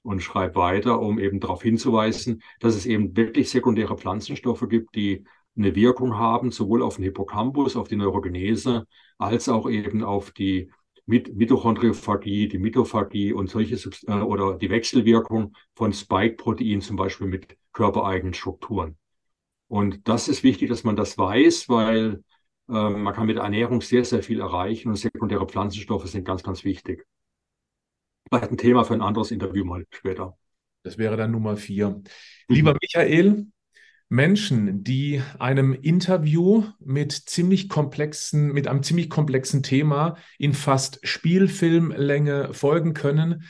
und schreibe weiter, um eben darauf hinzuweisen, dass es eben wirklich sekundäre Pflanzenstoffe gibt, die eine Wirkung haben, sowohl auf den Hippocampus, auf die Neurogenese, als auch eben auf die Mitochondriophagie, die Mitophagie und solche Subst äh, oder die Wechselwirkung von Spike-Proteinen zum Beispiel mit körpereigenen Strukturen. Und das ist wichtig, dass man das weiß, weil äh, man kann mit Ernährung sehr, sehr viel erreichen und sekundäre Pflanzenstoffe sind ganz, ganz wichtig. Vielleicht ein Thema für ein anderes Interview mal später. Das wäre dann Nummer vier. Mhm. Lieber Michael, Menschen, die einem Interview mit ziemlich komplexen, mit einem ziemlich komplexen Thema in fast Spielfilmlänge folgen können,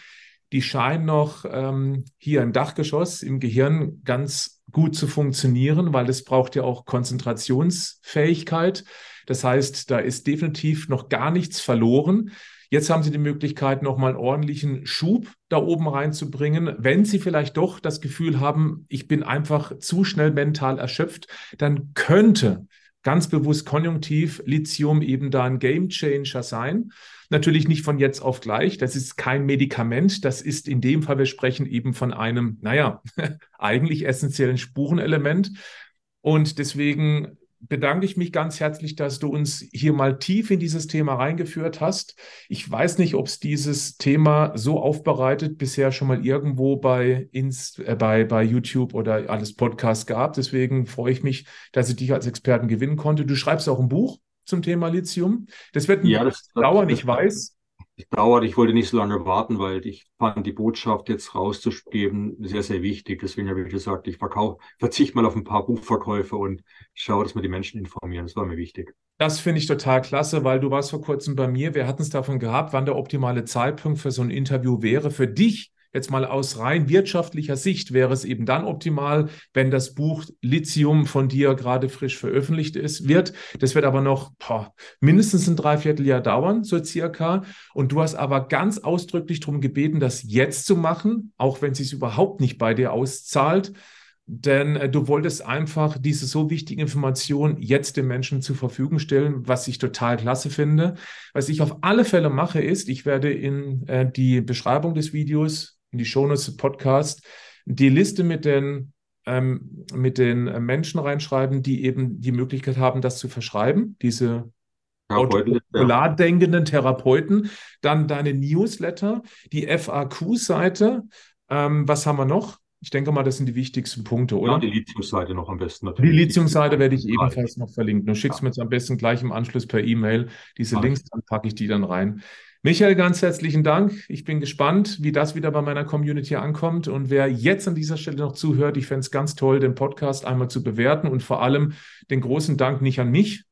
die scheinen noch ähm, hier im Dachgeschoss im Gehirn ganz gut zu funktionieren, weil es braucht ja auch Konzentrationsfähigkeit. Das heißt, da ist definitiv noch gar nichts verloren. Jetzt haben Sie die Möglichkeit, nochmal einen ordentlichen Schub da oben reinzubringen. Wenn Sie vielleicht doch das Gefühl haben, ich bin einfach zu schnell mental erschöpft, dann könnte ganz bewusst konjunktiv Lithium eben da ein Game Changer sein. Natürlich nicht von jetzt auf gleich. Das ist kein Medikament. Das ist in dem Fall, wir sprechen eben von einem, naja, eigentlich essentiellen Spurenelement. Und deswegen bedanke ich mich ganz herzlich, dass du uns hier mal tief in dieses Thema reingeführt hast. Ich weiß nicht, ob es dieses Thema so aufbereitet bisher schon mal irgendwo bei, Inst äh, bei, bei YouTube oder alles Podcast gab. Deswegen freue ich mich, dass ich dich als Experten gewinnen konnte. Du schreibst auch ein Buch zum Thema Lithium. Das wird ja, das, dauern, das, ich weiß dauert. Ich wollte nicht so lange warten, weil ich fand die Botschaft jetzt rauszugeben sehr, sehr wichtig. Deswegen habe ich gesagt, ich verkaufe, verzichte mal auf ein paar Buchverkäufe und schaue, dass wir die Menschen informieren. Das war mir wichtig. Das finde ich total klasse, weil du warst vor kurzem bei mir. Wir hatten es davon gehabt, wann der optimale Zeitpunkt für so ein Interview wäre. Für dich Jetzt mal aus rein wirtschaftlicher Sicht wäre es eben dann optimal, wenn das Buch Lithium von dir gerade frisch veröffentlicht ist, wird. Das wird aber noch boah, mindestens ein Dreivierteljahr dauern, so circa. Und du hast aber ganz ausdrücklich darum gebeten, das jetzt zu machen, auch wenn es sich überhaupt nicht bei dir auszahlt. Denn äh, du wolltest einfach diese so wichtige Information jetzt den Menschen zur Verfügung stellen, was ich total klasse finde. Was ich auf alle Fälle mache, ist, ich werde in äh, die Beschreibung des Videos in die Shownotes des Podcast die Liste mit den, ähm, mit den Menschen reinschreiben, die eben die Möglichkeit haben, das zu verschreiben, diese autopolar denkenden Therapeuten. Dann deine Newsletter, die FAQ-Seite. Ähm, was haben wir noch? Ich denke mal, das sind die wichtigsten Punkte, oder? Ja, die Lithium-Seite noch am besten natürlich. Die Lithium-Seite werde ich ebenfalls noch verlinken. Du schickst ja. mir jetzt am besten gleich im Anschluss per E-Mail diese Links, dann packe ich die dann rein. Michael, ganz herzlichen Dank. Ich bin gespannt, wie das wieder bei meiner Community ankommt. Und wer jetzt an dieser Stelle noch zuhört, ich fände es ganz toll, den Podcast einmal zu bewerten und vor allem den großen Dank nicht an mich.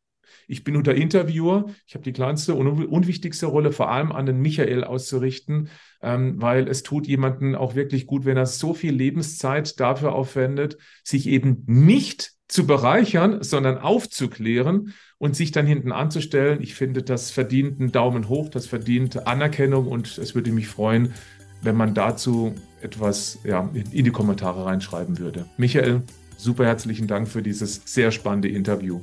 Ich bin nur der Interviewer. Ich habe die kleinste und unwichtigste Rolle vor allem an den Michael auszurichten, ähm, weil es tut jemanden auch wirklich gut, wenn er so viel Lebenszeit dafür aufwendet, sich eben nicht zu bereichern, sondern aufzuklären und sich dann hinten anzustellen. Ich finde, das verdient einen Daumen hoch, das verdient Anerkennung und es würde mich freuen, wenn man dazu etwas ja, in die Kommentare reinschreiben würde. Michael, super herzlichen Dank für dieses sehr spannende Interview.